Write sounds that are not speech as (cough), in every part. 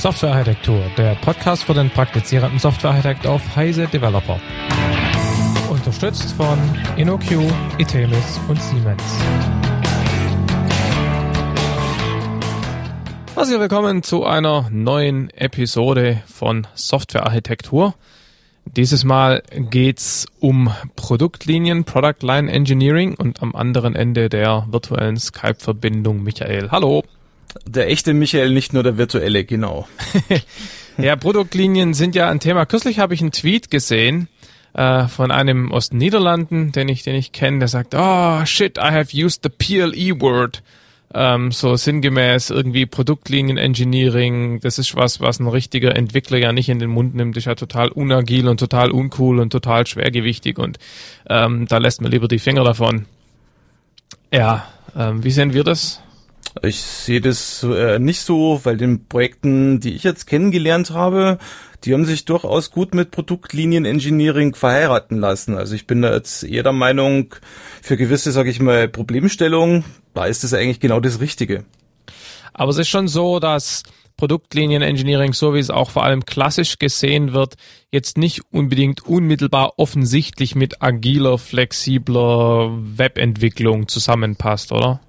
Softwarearchitektur, der Podcast für den praktizierenden Softwarearchitekt auf Heise Developer. Unterstützt von InnoQ, Itemis und Siemens. Also willkommen zu einer neuen Episode von Softwarearchitektur. Dieses Mal geht's um Produktlinien, Product Line Engineering und am anderen Ende der virtuellen Skype-Verbindung Michael. Hallo. Der echte Michael, nicht nur der virtuelle, genau. (laughs) ja, Produktlinien sind ja ein Thema. Kürzlich habe ich einen Tweet gesehen äh, von einem aus den Niederlanden, den ich, den ich kenne, der sagt, oh shit, I have used the PLE word. Ähm, so sinngemäß irgendwie Produktlinien Engineering, das ist was, was ein richtiger Entwickler ja nicht in den Mund nimmt, ist ja total unagil und total uncool und total schwergewichtig und ähm, da lässt man lieber die Finger davon. Ja, ähm, wie sehen wir das? Ich sehe das äh, nicht so, weil den Projekten, die ich jetzt kennengelernt habe, die haben sich durchaus gut mit Produktlinien-Engineering verheiraten lassen. Also ich bin da jetzt eher der Meinung, für gewisse, sage ich mal, Problemstellungen, da ist es eigentlich genau das Richtige. Aber es ist schon so, dass Produktlinien-Engineering, so wie es auch vor allem klassisch gesehen wird, jetzt nicht unbedingt unmittelbar offensichtlich mit agiler, flexibler Webentwicklung zusammenpasst, oder?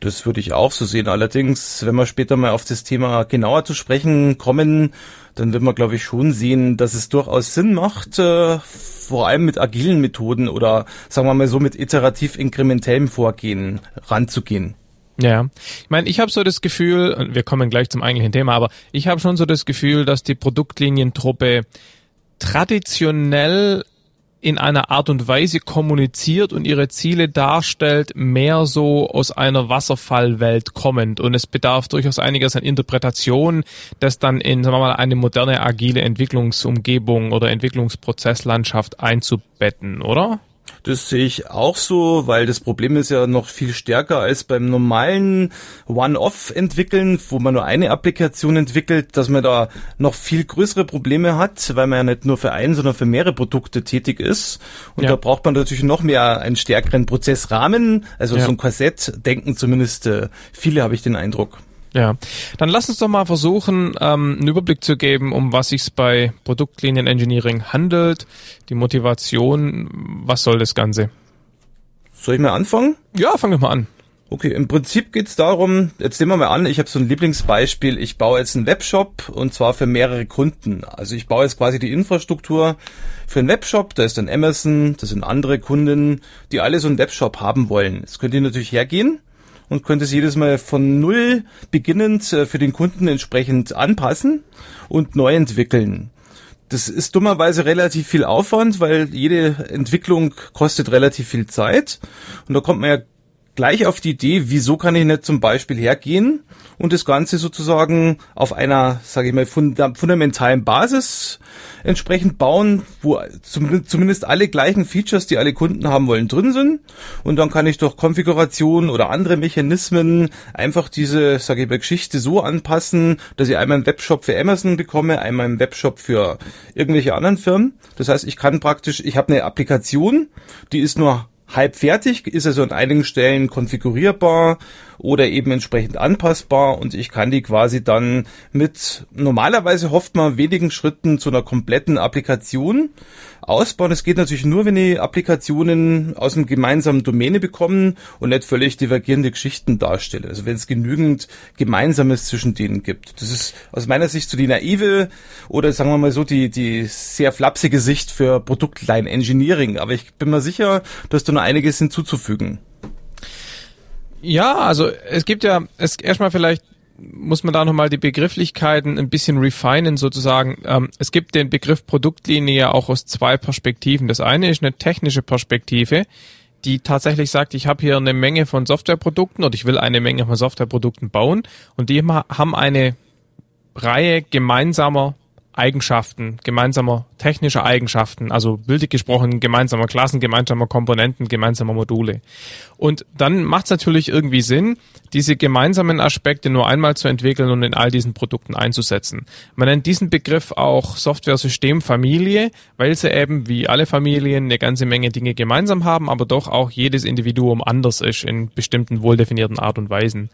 Das würde ich auch so sehen. Allerdings, wenn wir später mal auf das Thema genauer zu sprechen kommen, dann wird man, glaube ich, schon sehen, dass es durchaus Sinn macht, äh, vor allem mit agilen Methoden oder sagen wir mal so mit iterativ inkrementellem Vorgehen ranzugehen. Ja, ich meine, ich habe so das Gefühl, wir kommen gleich zum eigentlichen Thema, aber ich habe schon so das Gefühl, dass die Produktlinientruppe traditionell in einer Art und Weise kommuniziert und ihre Ziele darstellt, mehr so aus einer Wasserfallwelt kommend. Und es bedarf durchaus einiges an Interpretation, das dann in, sagen wir mal, eine moderne, agile Entwicklungsumgebung oder Entwicklungsprozesslandschaft einzubetten, oder? Das sehe ich auch so, weil das Problem ist ja noch viel stärker als beim normalen One-Off-Entwickeln, wo man nur eine Applikation entwickelt, dass man da noch viel größere Probleme hat, weil man ja nicht nur für ein, sondern für mehrere Produkte tätig ist. Und ja. da braucht man natürlich noch mehr einen stärkeren Prozessrahmen, also ja. so ein Korsett, denken zumindest äh, viele, habe ich den Eindruck. Ja, dann lass uns doch mal versuchen, ähm, einen Überblick zu geben, um was sich bei Produktlinien Engineering handelt, die Motivation, was soll das Ganze? Soll ich mal anfangen? Ja, fang doch mal an. Okay, im Prinzip geht's darum, jetzt nehmen wir mal an, ich habe so ein Lieblingsbeispiel, ich baue jetzt einen Webshop und zwar für mehrere Kunden. Also ich baue jetzt quasi die Infrastruktur für einen Webshop, da ist dann Amazon, das sind andere Kunden, die alle so einen Webshop haben wollen. Jetzt könnt ihr natürlich hergehen und könnte es jedes Mal von null beginnend äh, für den Kunden entsprechend anpassen und neu entwickeln. Das ist dummerweise relativ viel Aufwand, weil jede Entwicklung kostet relativ viel Zeit. Und da kommt man ja gleich auf die Idee, wieso kann ich nicht zum Beispiel hergehen und das Ganze sozusagen auf einer, sage ich mal, funda fundamentalen Basis entsprechend bauen, wo zumindest alle gleichen Features, die alle Kunden haben wollen, drin sind. Und dann kann ich durch Konfiguration oder andere Mechanismen einfach diese, sage ich mal, Geschichte so anpassen, dass ich einmal einen Webshop für Amazon bekomme, einmal einen Webshop für irgendwelche anderen Firmen. Das heißt, ich kann praktisch, ich habe eine Applikation, die ist nur halb fertig, ist also an einigen Stellen konfigurierbar oder eben entsprechend anpassbar und ich kann die quasi dann mit normalerweise hofft man wenigen Schritten zu einer kompletten Applikation ausbauen. Es geht natürlich nur, wenn die Applikationen aus einem gemeinsamen Domäne bekommen und nicht völlig divergierende Geschichten darstellen. Also wenn es genügend Gemeinsames zwischen denen gibt. Das ist aus meiner Sicht so die naive oder sagen wir mal so die, die sehr flapsige Sicht für Produktline Engineering. Aber ich bin mir sicher, dass da noch einiges hinzuzufügen. Ja, also es gibt ja, es erstmal vielleicht muss man da nochmal die Begrifflichkeiten ein bisschen refinen sozusagen. Ähm, es gibt den Begriff Produktlinie ja auch aus zwei Perspektiven. Das eine ist eine technische Perspektive, die tatsächlich sagt, ich habe hier eine Menge von Softwareprodukten oder ich will eine Menge von Softwareprodukten bauen und die haben eine Reihe gemeinsamer Eigenschaften, gemeinsamer technischer Eigenschaften, also bildlich gesprochen gemeinsamer Klassen, gemeinsamer Komponenten, gemeinsamer Module. Und dann macht es natürlich irgendwie Sinn, diese gemeinsamen Aspekte nur einmal zu entwickeln und in all diesen Produkten einzusetzen. Man nennt diesen Begriff auch Software-System-Familie, weil sie eben wie alle Familien eine ganze Menge Dinge gemeinsam haben, aber doch auch jedes Individuum anders ist in bestimmten wohldefinierten Art und Weisen.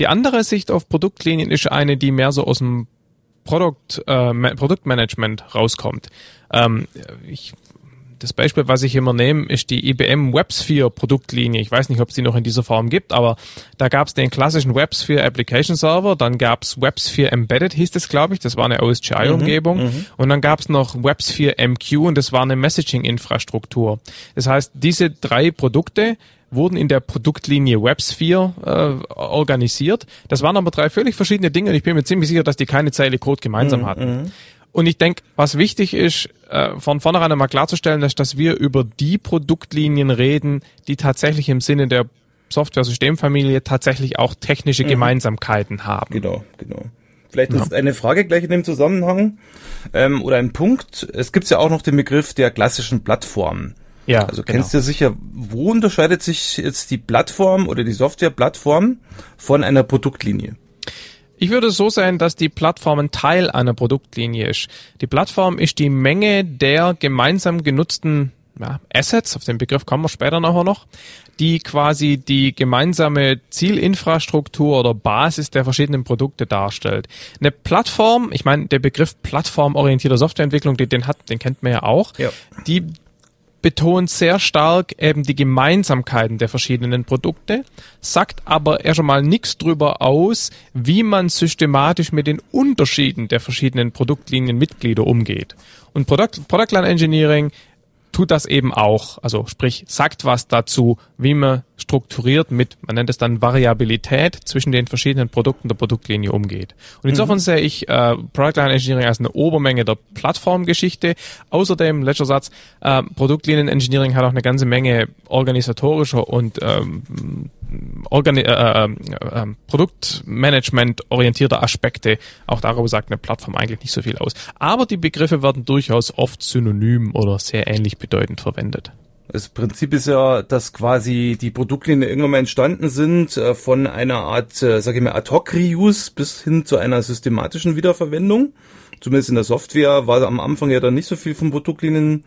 Die andere Sicht auf Produktlinien ist eine, die mehr so aus dem Product, äh, Produktmanagement rauskommt. Ähm, ich das Beispiel, was ich immer nehme, ist die IBM WebSphere Produktlinie. Ich weiß nicht, ob es die noch in dieser Form gibt, aber da gab es den klassischen WebSphere Application Server, dann gab es WebSphere Embedded, hieß das, glaube ich, das war eine OSGI-Umgebung, mhm, mhm, und dann gab es noch WebSphere MQ und das war eine Messaging-Infrastruktur. Das heißt, diese drei Produkte wurden in der Produktlinie WebSphere äh, organisiert. Das waren aber drei völlig verschiedene Dinge und ich bin mir ziemlich sicher, dass die keine Zeile Code gemeinsam mhm, hatten. Mhm. Und ich denke, was wichtig ist, äh, von vornherein einmal klarzustellen, ist, dass wir über die Produktlinien reden, die tatsächlich im Sinne der Software-Systemfamilie tatsächlich auch technische mhm. Gemeinsamkeiten haben. Genau, genau. Vielleicht ist ja. eine Frage gleich in dem Zusammenhang ähm, oder ein Punkt. Es gibt ja auch noch den Begriff der klassischen Plattform. Ja, also kennst genau. du sicher, wo unterscheidet sich jetzt die Plattform oder die Software-Plattform von einer Produktlinie? Ich würde so sehen, dass die Plattform ein Teil einer Produktlinie ist. Die Plattform ist die Menge der gemeinsam genutzten ja, Assets, auf den Begriff kommen wir später nachher noch, die quasi die gemeinsame Zielinfrastruktur oder Basis der verschiedenen Produkte darstellt. Eine Plattform, ich meine, der Begriff plattformorientierte Softwareentwicklung, den, den hat, den kennt man ja auch, ja. die betont sehr stark eben die Gemeinsamkeiten der verschiedenen Produkte, sagt aber erst einmal nichts drüber aus, wie man systematisch mit den Unterschieden der verschiedenen Produktlinienmitglieder umgeht. Und Product, Product Line Engineering tut das eben auch. Also sprich, sagt was dazu, wie man strukturiert mit, man nennt es dann Variabilität zwischen den verschiedenen Produkten der Produktlinie umgeht. Und insofern mhm. sehe ich äh, Product Line Engineering als eine Obermenge der Plattformgeschichte. Außerdem, letzter Satz, äh, Produktlinien Engineering hat auch eine ganze Menge organisatorischer und ähm, Organi äh, äh, äh, Produktmanagement orientierter Aspekte. Auch darüber sagt eine Plattform eigentlich nicht so viel aus. Aber die Begriffe werden durchaus oft synonym oder sehr ähnlich bedeutend verwendet. Das Prinzip ist ja, dass quasi die Produktlinien irgendwann mal entstanden sind äh, von einer Art, äh, sage ich mal, Ad-Hoc-Reuse bis hin zu einer systematischen Wiederverwendung. Zumindest in der Software war am Anfang ja dann nicht so viel von Produktlinien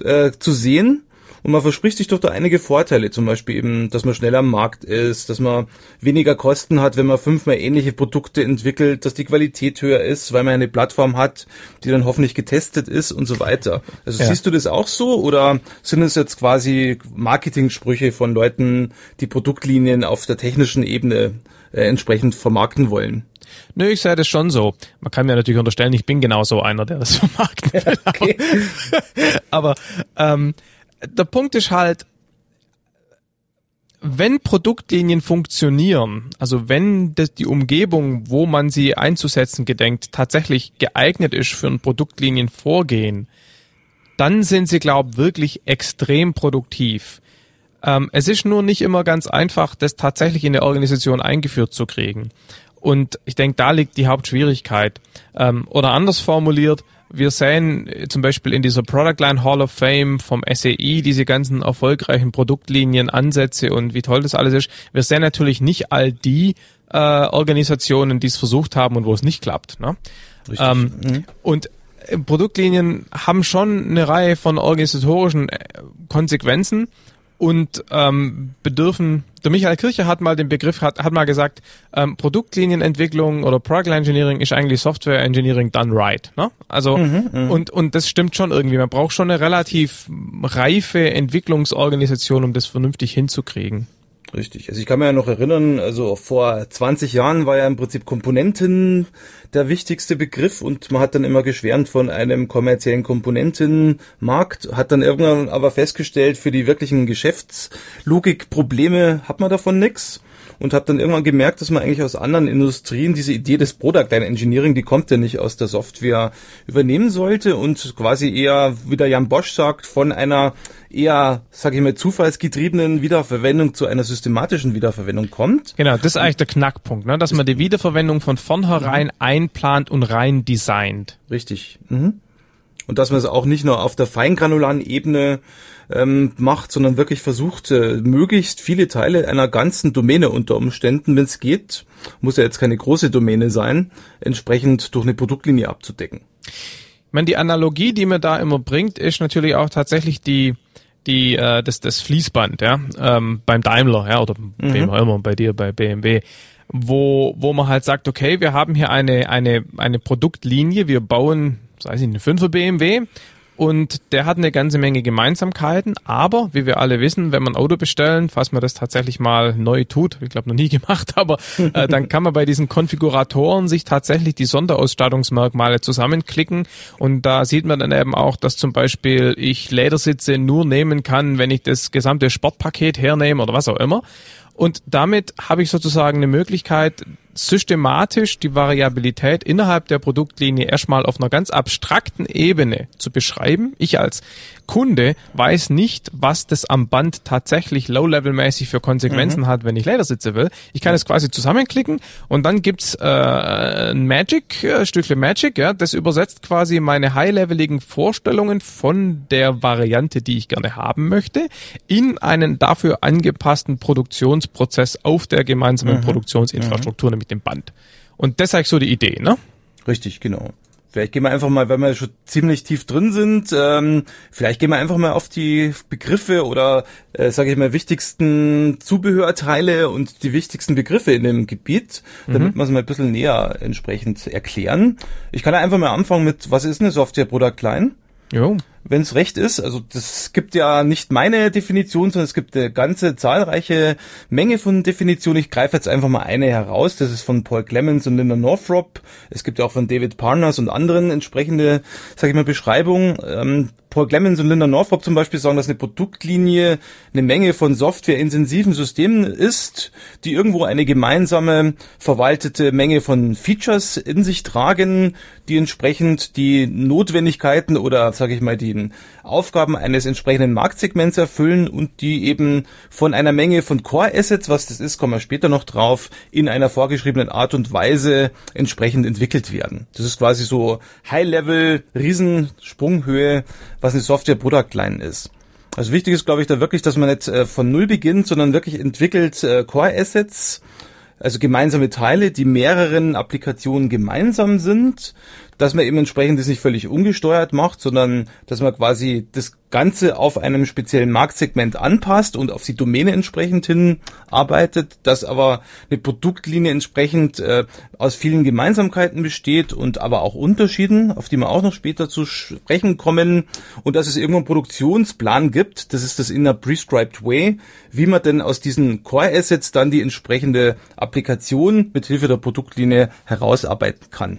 äh, zu sehen. Und man verspricht sich doch da einige Vorteile, zum Beispiel eben, dass man schneller am Markt ist, dass man weniger Kosten hat, wenn man fünfmal ähnliche Produkte entwickelt, dass die Qualität höher ist, weil man eine Plattform hat, die dann hoffentlich getestet ist und so weiter. Also ja. siehst du das auch so oder sind es jetzt quasi Marketing-Sprüche von Leuten, die Produktlinien auf der technischen Ebene äh, entsprechend vermarkten wollen? Nö, ich sehe das schon so. Man kann mir natürlich unterstellen, ich bin genauso einer, der das (laughs) vermarkten will. Okay. Aber (laughs) ähm, der Punkt ist halt, wenn Produktlinien funktionieren, also wenn die Umgebung, wo man sie einzusetzen gedenkt, tatsächlich geeignet ist für ein Produktlinienvorgehen, dann sind sie, glaube wirklich extrem produktiv. Ähm, es ist nur nicht immer ganz einfach, das tatsächlich in der Organisation eingeführt zu kriegen. Und ich denke, da liegt die Hauptschwierigkeit. Ähm, oder anders formuliert, wir sehen äh, zum Beispiel in dieser Product Line Hall of Fame vom SEI diese ganzen erfolgreichen Produktlinien, Ansätze und wie toll das alles ist. Wir sehen natürlich nicht all die äh, Organisationen, die es versucht haben und wo es nicht klappt. Ne? Ähm, mhm. Und äh, Produktlinien haben schon eine Reihe von organisatorischen äh, Konsequenzen und ähm, bedürfen, der Michael Kircher hat mal den Begriff, hat, hat mal gesagt, ähm, Produktlinienentwicklung oder Product Engineering ist eigentlich Software Engineering done right. Ne? Also mhm, mhm, und, und das stimmt schon irgendwie. Man braucht schon eine relativ reife Entwicklungsorganisation, um das vernünftig hinzukriegen. Richtig. Also ich kann mir ja noch erinnern, also vor 20 Jahren war ja im Prinzip Komponenten der wichtigste Begriff und man hat dann immer geschwärmt von einem kommerziellen Komponentenmarkt, hat dann irgendwann aber festgestellt, für die wirklichen Geschäftslogikprobleme hat man davon nix und habe dann irgendwann gemerkt, dass man eigentlich aus anderen Industrien diese Idee des Product Line Engineering, die kommt ja nicht aus der Software, übernehmen sollte und quasi eher, wie der Jan Bosch sagt, von einer eher, sage ich mal, zufallsgetriebenen Wiederverwendung zu einer systematischen Wiederverwendung kommt. Genau, das ist eigentlich der Knackpunkt, ne? dass man die Wiederverwendung von vornherein mhm. einplant und rein designt. Richtig. Mhm. Und dass man es auch nicht nur auf der feingranularen Ebene ähm, macht, sondern wirklich versucht, äh, möglichst viele Teile einer ganzen Domäne unter Umständen, wenn es geht, muss ja jetzt keine große Domäne sein, entsprechend durch eine Produktlinie abzudecken. Ich meine, die Analogie, die mir da immer bringt, ist natürlich auch tatsächlich die die äh, das das Fließband, ja, ähm, beim Daimler, ja, oder mhm. wem auch immer, bei dir, bei BMW. wo, wo man halt sagt, okay, wir haben hier eine, eine, eine Produktlinie, wir bauen, sei es eine 5er BMW und der hat eine ganze Menge Gemeinsamkeiten, aber wie wir alle wissen, wenn man ein Auto bestellen, falls man das tatsächlich mal neu tut, ich glaube noch nie (laughs) gemacht, aber äh, dann kann man bei diesen Konfiguratoren sich tatsächlich die Sonderausstattungsmerkmale zusammenklicken. Und da sieht man dann eben auch, dass zum Beispiel ich Ledersitze nur nehmen kann, wenn ich das gesamte Sportpaket hernehme oder was auch immer. Und damit habe ich sozusagen eine Möglichkeit, systematisch die Variabilität innerhalb der Produktlinie erstmal auf einer ganz abstrakten Ebene zu beschreiben. Ich als Kunde weiß nicht, was das am Band tatsächlich low-level-mäßig für Konsequenzen mhm. hat, wenn ich Ledersitze will. Ich kann es quasi zusammenklicken und dann gibt's äh, ein Magic, äh, Stückchen Magic, ja, das übersetzt quasi meine high-leveligen Vorstellungen von der Variante, die ich gerne haben möchte, in einen dafür angepassten Produktionsprozess auf der gemeinsamen mhm. Produktionsinfrastruktur, mhm. nämlich dem Band. Und das ist eigentlich so die Idee, ne? Richtig, genau. Vielleicht gehen wir einfach mal, wenn wir schon ziemlich tief drin sind, ähm, vielleicht gehen wir einfach mal auf die Begriffe oder, äh, sage ich mal, wichtigsten Zubehörteile und die wichtigsten Begriffe in dem Gebiet, damit mhm. wir es mal ein bisschen näher entsprechend erklären. Ich kann ja einfach mal anfangen mit, was ist eine Software Product Line? Jo wenn es recht ist. Also das gibt ja nicht meine Definition, sondern es gibt eine ganze zahlreiche Menge von Definitionen. Ich greife jetzt einfach mal eine heraus. Das ist von Paul Clemens und Linda Northrop. Es gibt ja auch von David Parnas und anderen entsprechende, sage ich mal, Beschreibungen. Ähm, Paul Clemens und Linda Northrop zum Beispiel sagen, dass eine Produktlinie eine Menge von softwareintensiven Systemen ist, die irgendwo eine gemeinsame verwaltete Menge von Features in sich tragen, die entsprechend die Notwendigkeiten oder, sage ich mal, die Aufgaben eines entsprechenden Marktsegments erfüllen und die eben von einer Menge von Core Assets, was das ist, kommen wir später noch drauf, in einer vorgeschriebenen Art und Weise entsprechend entwickelt werden. Das ist quasi so High-Level, Riesensprunghöhe, was eine Software Product Line ist. Also wichtig ist, glaube ich, da wirklich, dass man nicht äh, von Null beginnt, sondern wirklich entwickelt äh, Core Assets, also gemeinsame Teile, die mehreren Applikationen gemeinsam sind dass man eben entsprechend das nicht völlig ungesteuert macht, sondern dass man quasi das Ganze auf einem speziellen Marktsegment anpasst und auf die Domäne entsprechend hin arbeitet, dass aber eine Produktlinie entsprechend äh, aus vielen Gemeinsamkeiten besteht und aber auch Unterschieden, auf die wir auch noch später zu sprechen kommen und dass es irgendwo einen Produktionsplan gibt, das ist das in a prescribed way, wie man denn aus diesen Core Assets dann die entsprechende Applikation mit der Produktlinie herausarbeiten kann.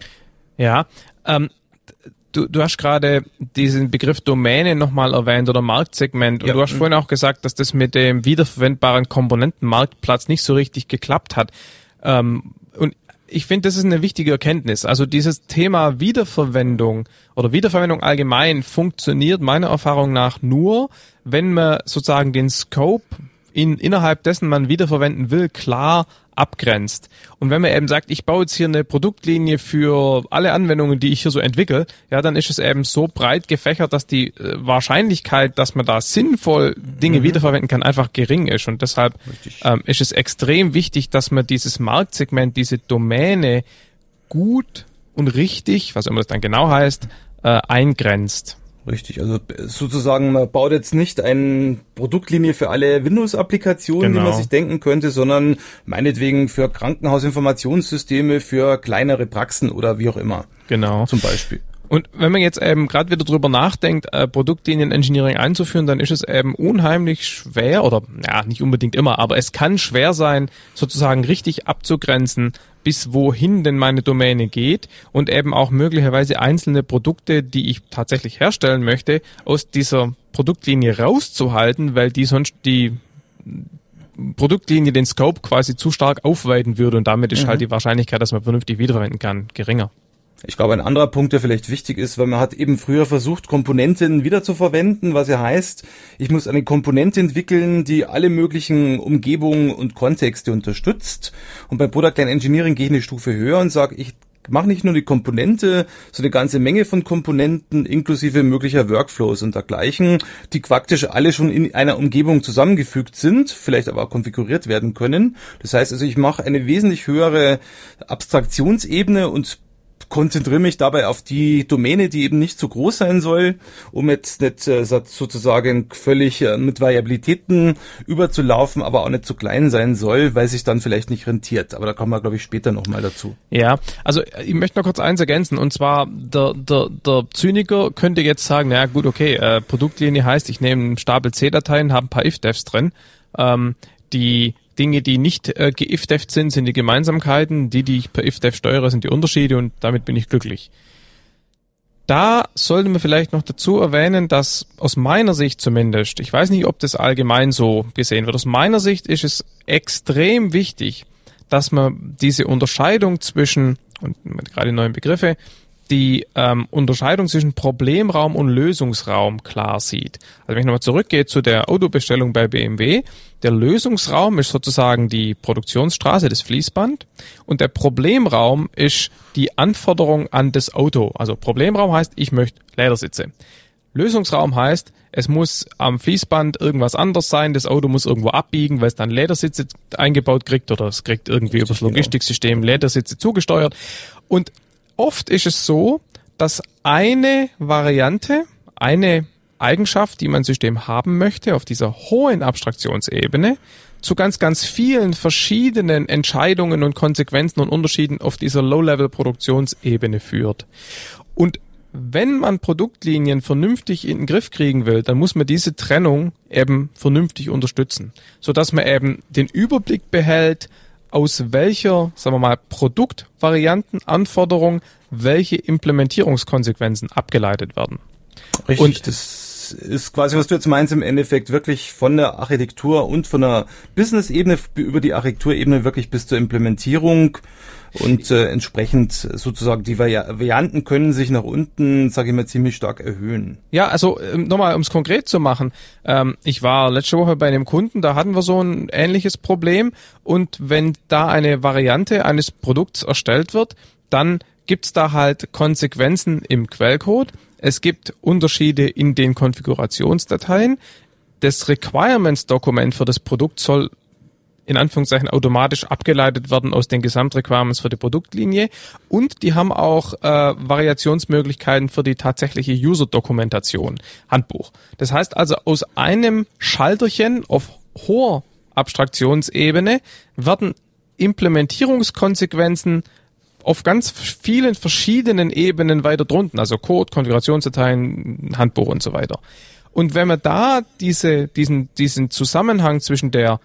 Ja, ähm, du, du hast gerade diesen Begriff Domäne nochmal erwähnt oder Marktsegment und ja. du hast vorhin auch gesagt, dass das mit dem wiederverwendbaren Komponentenmarktplatz nicht so richtig geklappt hat. Ähm, und ich finde, das ist eine wichtige Erkenntnis. Also dieses Thema Wiederverwendung oder Wiederverwendung allgemein funktioniert meiner Erfahrung nach nur, wenn man sozusagen den Scope in, innerhalb dessen man wiederverwenden will, klar abgrenzt. Und wenn man eben sagt, ich baue jetzt hier eine Produktlinie für alle Anwendungen, die ich hier so entwickle, ja, dann ist es eben so breit gefächert, dass die äh, Wahrscheinlichkeit, dass man da sinnvoll Dinge mhm. wiederverwenden kann, einfach gering ist. Und deshalb ähm, ist es extrem wichtig, dass man dieses Marktsegment, diese Domäne gut und richtig, was immer das dann genau heißt, äh, eingrenzt. Richtig, also sozusagen, man baut jetzt nicht eine Produktlinie für alle Windows-Applikationen, genau. wie man sich denken könnte, sondern meinetwegen für Krankenhausinformationssysteme, für kleinere Praxen oder wie auch immer. Genau. Zum Beispiel. Und wenn man jetzt eben gerade wieder drüber nachdenkt, äh, Produktlinien-Engineering einzuführen, dann ist es eben unheimlich schwer oder ja, nicht unbedingt immer, aber es kann schwer sein, sozusagen richtig abzugrenzen, bis wohin denn meine Domäne geht und eben auch möglicherweise einzelne Produkte, die ich tatsächlich herstellen möchte, aus dieser Produktlinie rauszuhalten, weil die sonst die Produktlinie den Scope quasi zu stark aufweiten würde und damit ist halt mhm. halt die Wahrscheinlichkeit, dass man vernünftig wiederverwenden kann, geringer. Ich glaube, ein anderer Punkt, der vielleicht wichtig ist, weil man hat eben früher versucht, Komponenten wieder zu verwenden, was ja heißt, ich muss eine Komponente entwickeln, die alle möglichen Umgebungen und Kontexte unterstützt. Und bei Product Line Engineering gehe ich eine Stufe höher und sage, ich mache nicht nur die Komponente, so eine ganze Menge von Komponenten inklusive möglicher Workflows und dergleichen, die praktisch alle schon in einer Umgebung zusammengefügt sind, vielleicht aber auch konfiguriert werden können. Das heißt also, ich mache eine wesentlich höhere Abstraktionsebene und konzentriere mich dabei auf die Domäne, die eben nicht zu groß sein soll, um jetzt nicht äh, sozusagen völlig äh, mit Variabilitäten überzulaufen, aber auch nicht zu klein sein soll, weil sich dann vielleicht nicht rentiert. Aber da kommen wir, glaube ich, später nochmal dazu. Ja, also ich möchte noch kurz eins ergänzen und zwar der, der, der Zyniker könnte jetzt sagen, naja gut, okay, äh, Produktlinie heißt, ich nehme einen Stapel C-Dateien, habe ein paar if-devs drin. Ähm, die Dinge, die nicht äh, geifteft sind, sind die Gemeinsamkeiten. Die, die ich per ifdev steuere, sind die Unterschiede und damit bin ich glücklich. Da sollte man vielleicht noch dazu erwähnen, dass aus meiner Sicht zumindest, ich weiß nicht, ob das allgemein so gesehen wird, aus meiner Sicht ist es extrem wichtig, dass man diese Unterscheidung zwischen, und gerade neuen Begriffe, die ähm, Unterscheidung zwischen Problemraum und Lösungsraum klar sieht. Also wenn ich nochmal zurückgehe zu der Autobestellung bei BMW, der Lösungsraum ist sozusagen die Produktionsstraße, das Fließband und der Problemraum ist die Anforderung an das Auto. Also Problemraum heißt, ich möchte Ledersitze. Lösungsraum heißt, es muss am Fließband irgendwas anders sein, das Auto muss irgendwo abbiegen, weil es dann Ledersitze eingebaut kriegt oder es kriegt irgendwie Richtig, übers genau. Logistiksystem Ledersitze zugesteuert. Und oft ist es so, dass eine Variante, eine Eigenschaft, die mein System haben möchte, auf dieser hohen Abstraktionsebene, zu ganz, ganz vielen verschiedenen Entscheidungen und Konsequenzen und Unterschieden auf dieser Low-Level-Produktionsebene führt. Und wenn man Produktlinien vernünftig in den Griff kriegen will, dann muss man diese Trennung eben vernünftig unterstützen, so dass man eben den Überblick behält, aus welcher, sagen wir mal, Produktvarianten, Anforderung, welche Implementierungskonsequenzen abgeleitet werden. Richtig, und das ist quasi, was du jetzt meinst, im Endeffekt wirklich von der Architektur und von der Business-Ebene über die Architekturebene wirklich bis zur Implementierung und äh, entsprechend sozusagen die Varianten können sich nach unten, sage ich mal, ziemlich stark erhöhen. Ja, also ähm, nochmal, um es konkret zu machen. Ähm, ich war letzte Woche bei einem Kunden, da hatten wir so ein ähnliches Problem und wenn da eine Variante eines Produkts erstellt wird, dann gibt's da halt Konsequenzen im Quellcode. Es gibt Unterschiede in den Konfigurationsdateien. Das Requirements-Dokument für das Produkt soll in Anführungszeichen automatisch abgeleitet werden aus den Gesamtrequirements für die Produktlinie und die haben auch äh, Variationsmöglichkeiten für die tatsächliche User-Dokumentation, Handbuch. Das heißt also aus einem Schalterchen auf hoher Abstraktionsebene werden Implementierungskonsequenzen auf ganz vielen verschiedenen Ebenen weiter drunten, also Code, Konfigurationsdateien, Handbuch und so weiter. Und wenn man da diese, diesen, diesen Zusammenhang zwischen der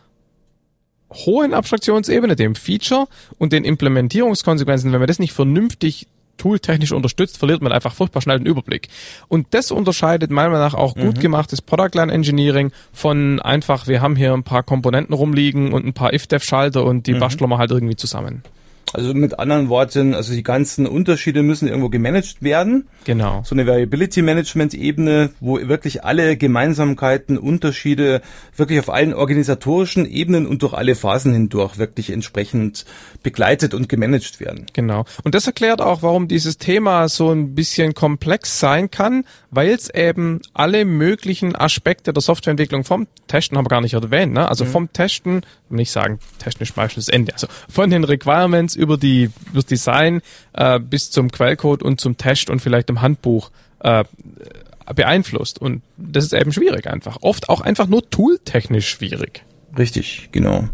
hohen Abstraktionsebene, dem Feature und den Implementierungskonsequenzen, wenn man das nicht vernünftig tooltechnisch unterstützt, verliert man einfach furchtbar schnell den Überblick. Und das unterscheidet meiner Meinung nach auch gut mhm. gemachtes Product Line Engineering von einfach, wir haben hier ein paar Komponenten rumliegen und ein paar if-dev-Schalter und die mhm. basteln wir halt irgendwie zusammen. Also mit anderen Worten, also die ganzen Unterschiede müssen irgendwo gemanagt werden. Genau. So eine Variability Management Ebene, wo wirklich alle Gemeinsamkeiten, Unterschiede wirklich auf allen organisatorischen Ebenen und durch alle Phasen hindurch wirklich entsprechend begleitet und gemanagt werden. Genau. Und das erklärt auch, warum dieses Thema so ein bisschen komplex sein kann, weil es eben alle möglichen Aspekte der Softwareentwicklung vom Testen haben wir gar nicht erwähnt, ne? Also mhm. vom Testen, nicht sagen, technisch meistens Ende, also von den Requirements über die das Design äh, bis zum Quellcode und zum Test und vielleicht im Handbuch äh, beeinflusst. Und das ist eben schwierig einfach. Oft auch einfach nur tooltechnisch schwierig. Richtig, genau.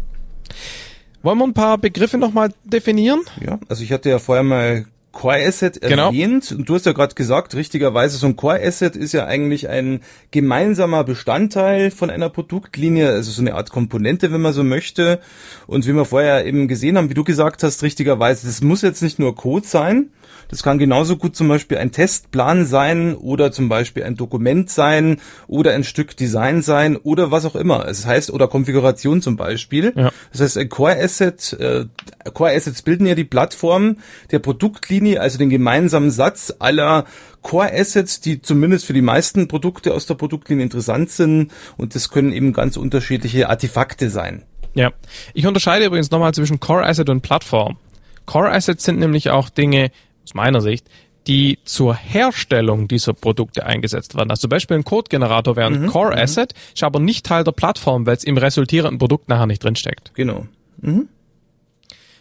Wollen wir ein paar Begriffe nochmal definieren? Ja, also ich hatte ja vorher mal Core Asset genau. erwähnt und du hast ja gerade gesagt, richtigerweise so ein Core Asset ist ja eigentlich ein gemeinsamer Bestandteil von einer Produktlinie, also so eine Art Komponente, wenn man so möchte. Und wie wir vorher eben gesehen haben, wie du gesagt hast, richtigerweise, das muss jetzt nicht nur Code sein, das kann genauso gut zum Beispiel ein Testplan sein oder zum Beispiel ein Dokument sein oder ein Stück Design sein oder was auch immer. Es heißt, oder Konfiguration zum Beispiel. Ja. Das heißt, ein Core Asset, äh, Core Assets bilden ja die Plattform der Produktlinie, also den gemeinsamen Satz aller Core Assets, die zumindest für die meisten Produkte aus der Produktlinie interessant sind. Und das können eben ganz unterschiedliche Artefakte sein. Ja, ich unterscheide übrigens nochmal zwischen Core Asset und Plattform. Core Assets sind nämlich auch Dinge, aus meiner Sicht, die zur Herstellung dieser Produkte eingesetzt werden. Also zum Beispiel ein Code-Generator wäre ein mhm. Core mhm. Asset, ist aber nicht Teil der Plattform, weil es im resultierenden Produkt nachher nicht drinsteckt. Genau. Mhm.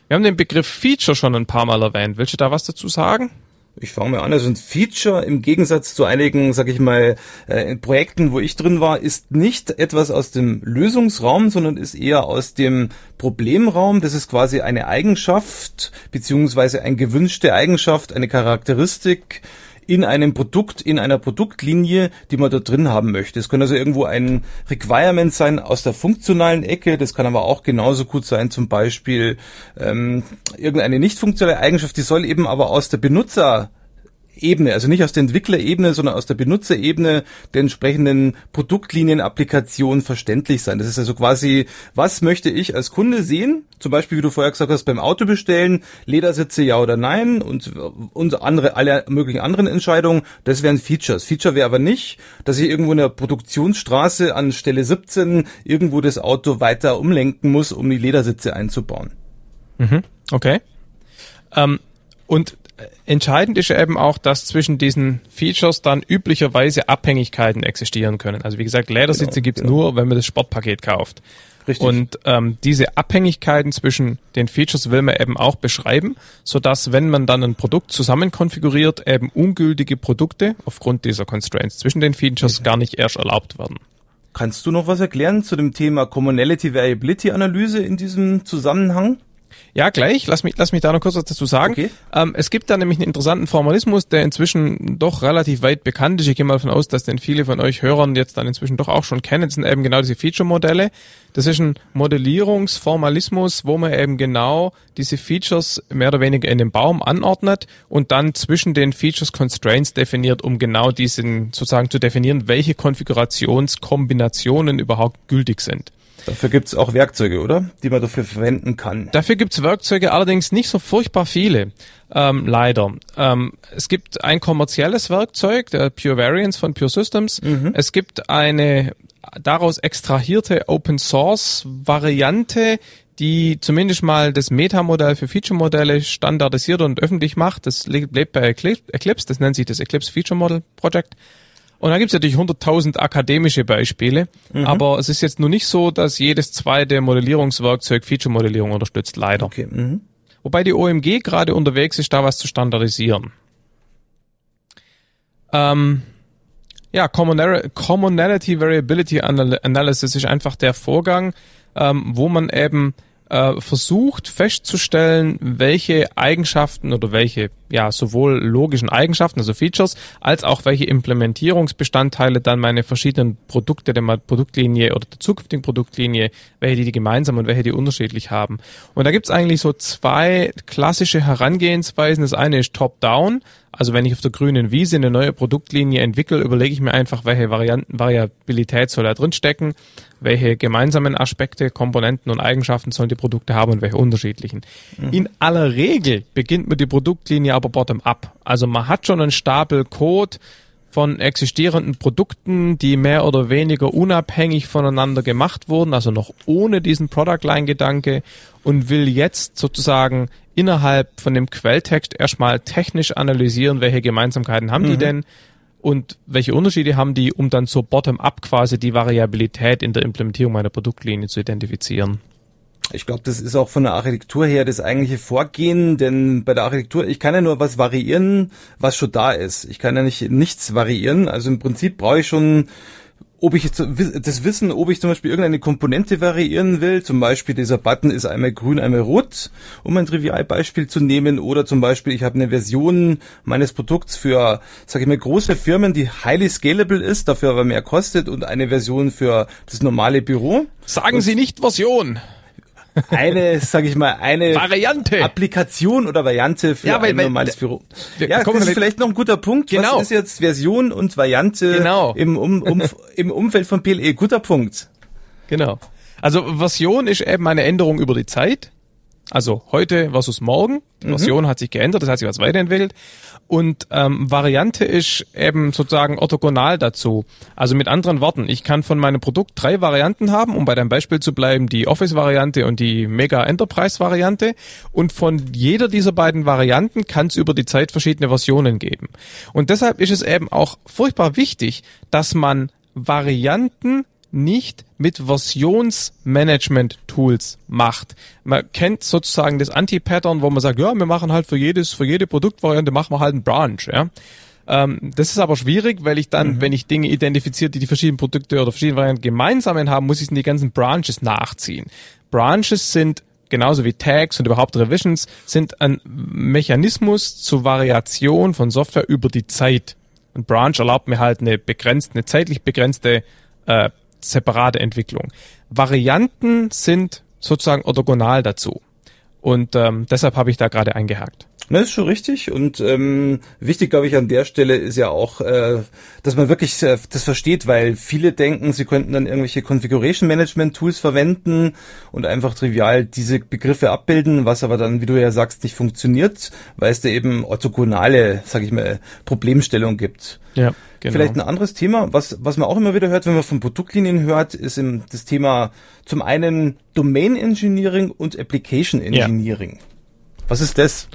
Wir haben den Begriff Feature schon ein paar Mal erwähnt. Willst du da was dazu sagen? Ich fange mal an. Also ein Feature im Gegensatz zu einigen, sag ich mal, äh, Projekten, wo ich drin war, ist nicht etwas aus dem Lösungsraum, sondern ist eher aus dem Problemraum. Das ist quasi eine Eigenschaft beziehungsweise eine gewünschte Eigenschaft, eine Charakteristik, in einem Produkt, in einer Produktlinie, die man da drin haben möchte. Es kann also irgendwo ein Requirement sein aus der funktionalen Ecke, das kann aber auch genauso gut sein, zum Beispiel ähm, irgendeine nicht funktionale Eigenschaft, die soll eben aber aus der Benutzer Ebene, also nicht aus der Entwicklerebene, sondern aus der Benutzerebene der entsprechenden Produktlinienapplikation verständlich sein. Das ist also quasi, was möchte ich als Kunde sehen? Zum Beispiel, wie du vorher gesagt hast, beim Auto bestellen, Ledersitze ja oder nein und, und andere, alle möglichen anderen Entscheidungen. Das wären Features. Feature wäre aber nicht, dass ich irgendwo in der Produktionsstraße an Stelle 17 irgendwo das Auto weiter umlenken muss, um die Ledersitze einzubauen. Mhm, okay. Ähm, und entscheidend ist eben auch, dass zwischen diesen Features dann üblicherweise Abhängigkeiten existieren können. Also wie gesagt, Ledersitze genau, gibt's genau. nur, wenn man das Sportpaket kauft. Richtig. Und ähm, diese Abhängigkeiten zwischen den Features will man eben auch beschreiben, so dass wenn man dann ein Produkt zusammen konfiguriert, eben ungültige Produkte aufgrund dieser Constraints zwischen den Features okay. gar nicht erst erlaubt werden. Kannst du noch was erklären zu dem Thema Commonality Variability Analyse in diesem Zusammenhang? Ja, gleich. Lass mich, lass mich da noch kurz was dazu sagen. Okay. Ähm, es gibt da nämlich einen interessanten Formalismus, der inzwischen doch relativ weit bekannt ist. Ich gehe mal davon aus, dass den viele von euch Hörern jetzt dann inzwischen doch auch schon kennen. Das sind eben genau diese Feature-Modelle. Das ist ein Modellierungsformalismus, wo man eben genau diese Features mehr oder weniger in den Baum anordnet und dann zwischen den Features Constraints definiert, um genau diesen sozusagen zu definieren, welche Konfigurationskombinationen überhaupt gültig sind. Dafür gibt's auch Werkzeuge, oder? Die man dafür verwenden kann. Dafür gibt's Werkzeuge, allerdings nicht so furchtbar viele. Ähm, leider. Ähm, es gibt ein kommerzielles Werkzeug, der Pure Variance von Pure Systems. Mhm. Es gibt eine daraus extrahierte Open Source Variante, die zumindest mal das Metamodell für Feature-Modelle standardisiert und öffentlich macht. Das lebt bei Eclipse, das nennt sich das Eclipse Feature Model Project. Und da gibt es natürlich 100.000 akademische Beispiele, mhm. aber es ist jetzt nur nicht so, dass jedes zweite Modellierungswerkzeug Feature-Modellierung unterstützt, leider. Okay. Mhm. Wobei die OMG gerade unterwegs ist, da was zu standardisieren. Ähm, ja, Commonality Variability Analysis ist einfach der Vorgang, ähm, wo man eben äh, versucht festzustellen, welche Eigenschaften oder welche, ja, sowohl logischen Eigenschaften, also Features, als auch welche Implementierungsbestandteile dann meine verschiedenen Produkte der Produktlinie oder der zukünftigen Produktlinie, welche die, die gemeinsam und welche die unterschiedlich haben. Und da gibt's eigentlich so zwei klassische Herangehensweisen. Das eine ist Top-Down, also wenn ich auf der grünen Wiese eine neue Produktlinie entwickle, überlege ich mir einfach, welche Varianten, Variabilität soll da drin stecken, welche gemeinsamen Aspekte, Komponenten und Eigenschaften sollen die Produkte haben und welche unterschiedlichen. Mhm. In aller Regel beginnt man die Produktlinie aber bottom-up. Also man hat schon einen Stapel Code, von existierenden Produkten, die mehr oder weniger unabhängig voneinander gemacht wurden, also noch ohne diesen Product Line Gedanke und will jetzt sozusagen innerhalb von dem Quelltext erstmal technisch analysieren, welche Gemeinsamkeiten haben mhm. die denn und welche Unterschiede haben die, um dann zur Bottom-up quasi die Variabilität in der Implementierung meiner Produktlinie zu identifizieren. Ich glaube, das ist auch von der Architektur her das eigentliche Vorgehen, denn bei der Architektur, ich kann ja nur was variieren, was schon da ist. Ich kann ja nicht nichts variieren. Also im Prinzip brauche ich schon, ob ich jetzt das Wissen, ob ich zum Beispiel irgendeine Komponente variieren will. Zum Beispiel dieser Button ist einmal grün, einmal rot, um ein Trivialbeispiel zu nehmen. Oder zum Beispiel, ich habe eine Version meines Produkts für, sage ich mal, große Firmen, die highly scalable ist, dafür aber mehr kostet und eine Version für das normale Büro. Sagen und Sie nicht Version eine, sag ich mal, eine Variante. Applikation oder Variante für ja, weil, ein normales Büro. Ja, das ist vielleicht noch ein guter Punkt. Genau. Was ist jetzt Version und Variante genau. im, um, um, im Umfeld von PLE? Guter Punkt. Genau. Also Version ist eben eine Änderung über die Zeit. Also heute versus morgen. Die mhm. Version hat sich geändert, das heißt, sie hat weiterentwickelt. Und ähm, Variante ist eben sozusagen orthogonal dazu. Also mit anderen Worten, ich kann von meinem Produkt drei Varianten haben, um bei deinem Beispiel zu bleiben, die Office-Variante und die Mega Enterprise-Variante. Und von jeder dieser beiden Varianten kann es über die Zeit verschiedene Versionen geben. Und deshalb ist es eben auch furchtbar wichtig, dass man Varianten nicht mit Versionsmanagement-Tools macht. Man kennt sozusagen das Anti-Pattern, wo man sagt, ja, wir machen halt für jedes, für jede Produktvariante machen wir halt einen Branch, ja. Ähm, das ist aber schwierig, weil ich dann, mhm. wenn ich Dinge identifiziere, die die verschiedenen Produkte oder verschiedene Varianten gemeinsam haben, muss ich in die ganzen Branches nachziehen. Branches sind genauso wie Tags und überhaupt Revisions sind ein Mechanismus zur Variation von Software über die Zeit. Und Branch erlaubt mir halt eine begrenzte, eine zeitlich begrenzte äh, separate Entwicklung. Varianten sind sozusagen orthogonal dazu. Und ähm, deshalb habe ich da gerade eingehakt. Das ist schon richtig und ähm, wichtig, glaube ich, an der Stelle ist ja auch, äh, dass man wirklich äh, das versteht, weil viele denken, sie könnten dann irgendwelche Configuration Management Tools verwenden und einfach trivial diese Begriffe abbilden, was aber dann, wie du ja sagst, nicht funktioniert, weil es da eben orthogonale, sage ich mal, Problemstellung gibt. Ja. Genau. Vielleicht ein anderes Thema, was, was man auch immer wieder hört, wenn man von Produktlinien hört, ist im, das Thema zum einen Domain Engineering und Application Engineering. Ja. Was ist das?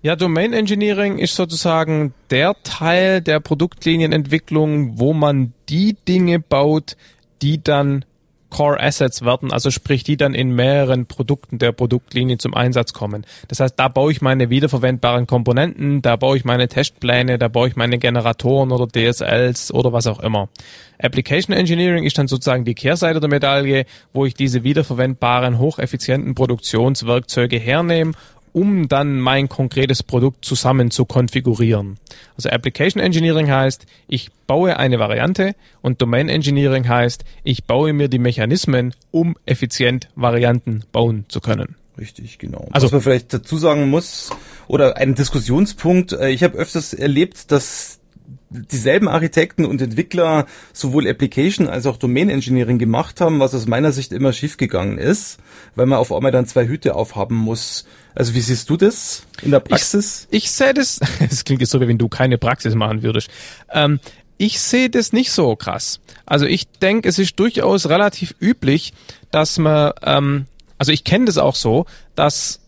Ja, Domain Engineering ist sozusagen der Teil der Produktlinienentwicklung, wo man die Dinge baut, die dann Core Assets werden, also sprich, die dann in mehreren Produkten der Produktlinie zum Einsatz kommen. Das heißt, da baue ich meine wiederverwendbaren Komponenten, da baue ich meine Testpläne, da baue ich meine Generatoren oder DSLs oder was auch immer. Application Engineering ist dann sozusagen die Kehrseite der Medaille, wo ich diese wiederverwendbaren, hocheffizienten Produktionswerkzeuge hernehme um dann mein konkretes Produkt zusammen zu konfigurieren. Also Application Engineering heißt, ich baue eine Variante und Domain Engineering heißt, ich baue mir die Mechanismen, um effizient Varianten bauen zu können. Richtig, genau. Also, Was man vielleicht dazu sagen muss, oder ein Diskussionspunkt, äh, ich habe öfters erlebt, dass dieselben Architekten und Entwickler sowohl Application als auch Domain Engineering gemacht haben, was aus meiner Sicht immer schiefgegangen ist, weil man auf einmal dann zwei Hüte aufhaben muss. Also wie siehst du das in der Praxis? Ich, ich sehe das, (laughs) es klingt jetzt so, wie wenn du keine Praxis machen würdest. Ähm, ich sehe das nicht so krass. Also ich denke, es ist durchaus relativ üblich, dass man, ähm, also ich kenne das auch so, dass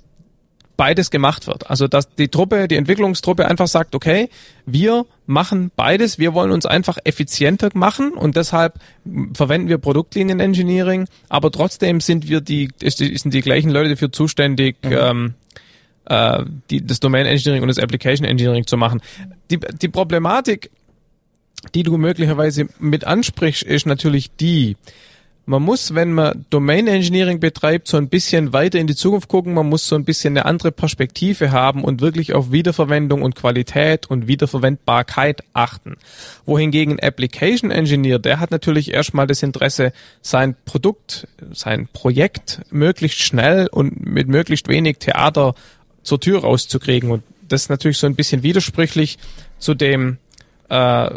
beides gemacht wird. Also dass die Truppe, die Entwicklungstruppe einfach sagt, okay, wir machen beides, wir wollen uns einfach effizienter machen und deshalb verwenden wir Produktlinien-Engineering, aber trotzdem sind wir die, sind die gleichen Leute dafür zuständig, mhm. ähm, äh, die, das Domain Engineering und das Application Engineering zu machen. Die, die Problematik, die du möglicherweise mit ansprichst, ist natürlich die, man muss, wenn man Domain Engineering betreibt, so ein bisschen weiter in die Zukunft gucken. Man muss so ein bisschen eine andere Perspektive haben und wirklich auf Wiederverwendung und Qualität und Wiederverwendbarkeit achten. Wohingegen Application Engineer, der hat natürlich erstmal das Interesse, sein Produkt, sein Projekt möglichst schnell und mit möglichst wenig Theater zur Tür rauszukriegen. Und das ist natürlich so ein bisschen widersprüchlich zu dem äh,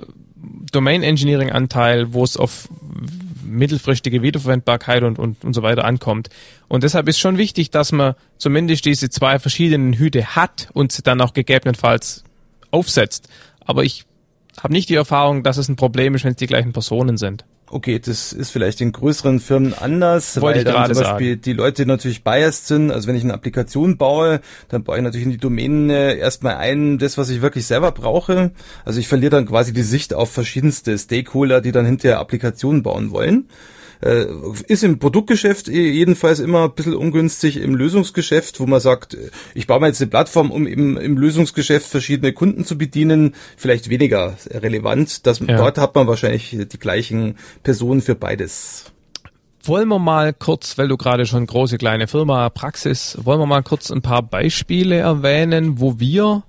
Domain Engineering Anteil, wo es auf mittelfristige Wiederverwendbarkeit und, und, und so weiter ankommt. Und deshalb ist schon wichtig, dass man zumindest diese zwei verschiedenen Hüte hat und sie dann auch gegebenenfalls aufsetzt. Aber ich habe nicht die Erfahrung, dass es ein Problem ist, wenn es die gleichen Personen sind. Okay, das ist vielleicht in größeren Firmen anders, Wollte weil dann zum Beispiel sagen. die Leute natürlich biased sind. Also wenn ich eine Applikation baue, dann baue ich natürlich in die Domäne erstmal ein, das, was ich wirklich selber brauche. Also ich verliere dann quasi die Sicht auf verschiedenste Stakeholder, die dann hinterher Applikationen bauen wollen. Äh, ist im Produktgeschäft jedenfalls immer ein bisschen ungünstig im Lösungsgeschäft, wo man sagt, ich baue mir jetzt eine Plattform, um eben im Lösungsgeschäft verschiedene Kunden zu bedienen, vielleicht weniger relevant. Das, ja. Dort hat man wahrscheinlich die gleichen Personen für beides. Wollen wir mal kurz, weil du gerade schon große kleine Firma, Praxis, wollen wir mal kurz ein paar Beispiele erwähnen, wo wir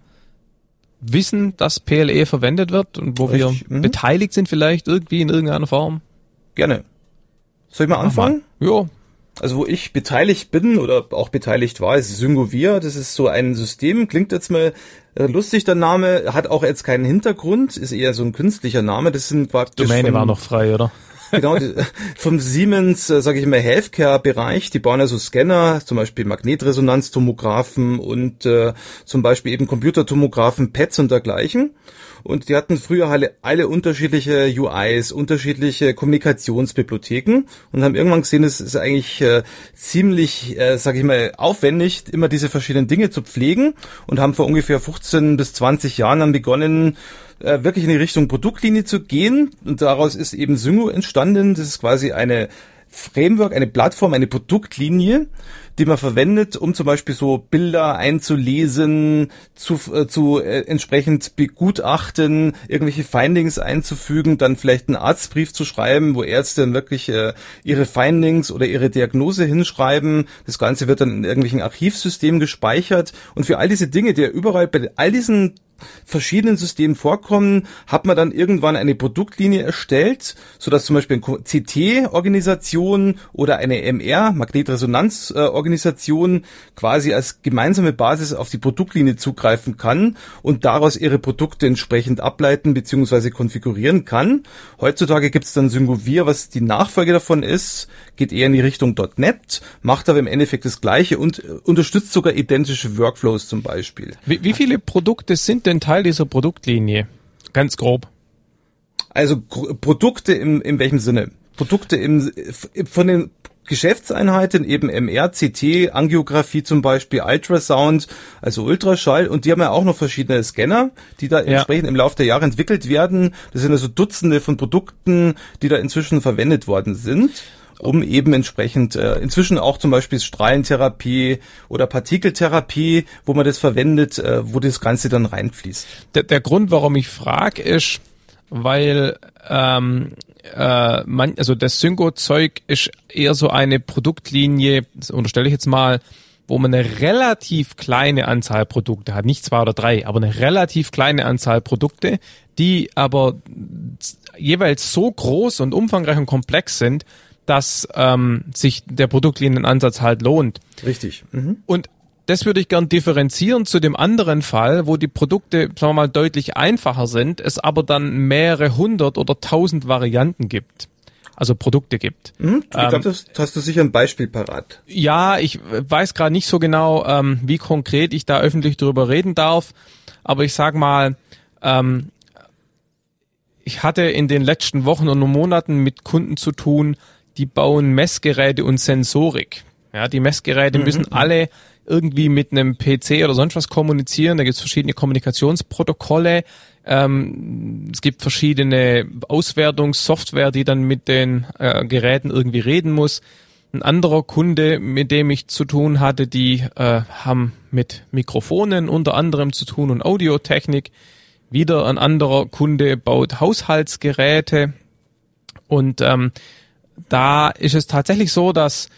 wissen, dass PLE verwendet wird und wo Richtig. wir mhm. beteiligt sind vielleicht irgendwie in irgendeiner Form? Gerne. Soll ich mal anfangen? Ja. Also wo ich beteiligt bin oder auch beteiligt war, ist Syngovia. Das ist so ein System, klingt jetzt mal äh, lustig, der Name, hat auch jetzt keinen Hintergrund, ist eher so ein künstlicher Name. Das sind praktisch Domäne von, war noch frei, oder? genau, (laughs) vom Siemens, äh, sage ich mal, Healthcare-Bereich, die bauen ja so Scanner, zum Beispiel Magnetresonanztomographen und äh, zum Beispiel eben Computertomographen, PETs und dergleichen. Und die hatten früher alle, alle unterschiedliche UIs, unterschiedliche Kommunikationsbibliotheken und haben irgendwann gesehen, es ist eigentlich äh, ziemlich, äh, sage ich mal, aufwendig, immer diese verschiedenen Dinge zu pflegen und haben vor ungefähr 15 bis 20 Jahren dann begonnen, äh, wirklich in die Richtung Produktlinie zu gehen. Und daraus ist eben Syngo entstanden. Das ist quasi eine Framework, eine Plattform, eine Produktlinie, die man verwendet, um zum Beispiel so Bilder einzulesen, zu, äh, zu äh, entsprechend begutachten, irgendwelche Findings einzufügen, dann vielleicht einen Arztbrief zu schreiben, wo Ärzte dann wirklich äh, ihre Findings oder ihre Diagnose hinschreiben. Das Ganze wird dann in irgendwelchen Archivsystemen gespeichert. Und für all diese Dinge, die ja überall bei all diesen verschiedenen Systemen vorkommen, hat man dann irgendwann eine Produktlinie erstellt, so dass zum Beispiel eine CT-Organisation oder eine MR, Magnetresonanz-Organisation, quasi als gemeinsame Basis auf die Produktlinie zugreifen kann und daraus ihre Produkte entsprechend ableiten bzw. konfigurieren kann. Heutzutage gibt es dann Syngovir, was die Nachfolge davon ist, geht eher in die Richtung .NET, macht aber im Endeffekt das Gleiche und äh, unterstützt sogar identische Workflows zum Beispiel. Wie, wie viele Produkte sind denn Teil dieser Produktlinie? Ganz grob. Also Produkte im, in welchem Sinne? Produkte im, von den Geschäftseinheiten eben MR, CT, Angiografie zum Beispiel, Ultrasound, also Ultraschall und die haben ja auch noch verschiedene Scanner, die da ja. entsprechend im Laufe der Jahre entwickelt werden. Das sind also Dutzende von Produkten, die da inzwischen verwendet worden sind um eben entsprechend äh, inzwischen auch zum Beispiel Strahlentherapie oder Partikeltherapie, wo man das verwendet, äh, wo das Ganze dann reinfließt. Der, der Grund, warum ich frage, ist, weil ähm, äh, man, also das Syngo-Zeug ist eher so eine Produktlinie, das unterstelle ich jetzt mal, wo man eine relativ kleine Anzahl Produkte hat, nicht zwei oder drei, aber eine relativ kleine Anzahl Produkte, die aber jeweils so groß und umfangreich und komplex sind, dass ähm, sich der Produktlinienansatz halt lohnt. Richtig. Mhm. Und das würde ich gern differenzieren zu dem anderen Fall, wo die Produkte, sagen wir mal, deutlich einfacher sind, es aber dann mehrere hundert oder tausend Varianten gibt. Also Produkte gibt. Mhm, ich glaube, ähm, das hast du sicher ein Beispiel parat. Ja, ich weiß gerade nicht so genau, ähm, wie konkret ich da öffentlich darüber reden darf, aber ich sag mal, ähm, ich hatte in den letzten Wochen und Monaten mit Kunden zu tun, die bauen Messgeräte und Sensorik. Ja, die Messgeräte mhm. müssen alle irgendwie mit einem PC oder sonst was kommunizieren. Da gibt es verschiedene Kommunikationsprotokolle. Ähm, es gibt verschiedene Auswertungssoftware, die dann mit den äh, Geräten irgendwie reden muss. Ein anderer Kunde, mit dem ich zu tun hatte, die äh, haben mit Mikrofonen unter anderem zu tun und Audiotechnik. Wieder ein anderer Kunde baut Haushaltsgeräte und ähm, da ist es tatsächlich so, dass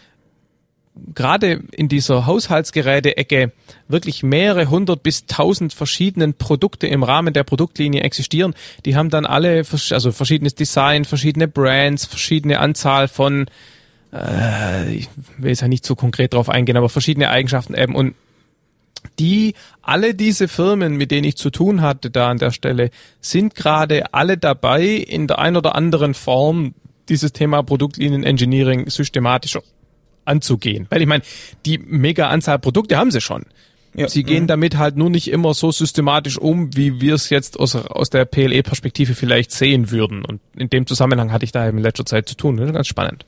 gerade in dieser Haushaltsgeräte-Ecke wirklich mehrere hundert bis tausend verschiedenen Produkte im Rahmen der Produktlinie existieren. Die haben dann alle, also verschiedenes Design, verschiedene Brands, verschiedene Anzahl von, äh, ich will jetzt ja nicht so konkret drauf eingehen, aber verschiedene Eigenschaften eben und die, alle diese Firmen, mit denen ich zu tun hatte da an der Stelle, sind gerade alle dabei, in der ein oder anderen Form dieses Thema Produktlinien Engineering systematischer anzugehen. Weil ich meine, die mega Anzahl Produkte haben sie schon. Ja. Sie gehen mhm. damit halt nur nicht immer so systematisch um, wie wir es jetzt aus, aus der PLE-Perspektive vielleicht sehen würden. Und in dem Zusammenhang hatte ich da in letzter Zeit zu tun. Das ist ganz spannend.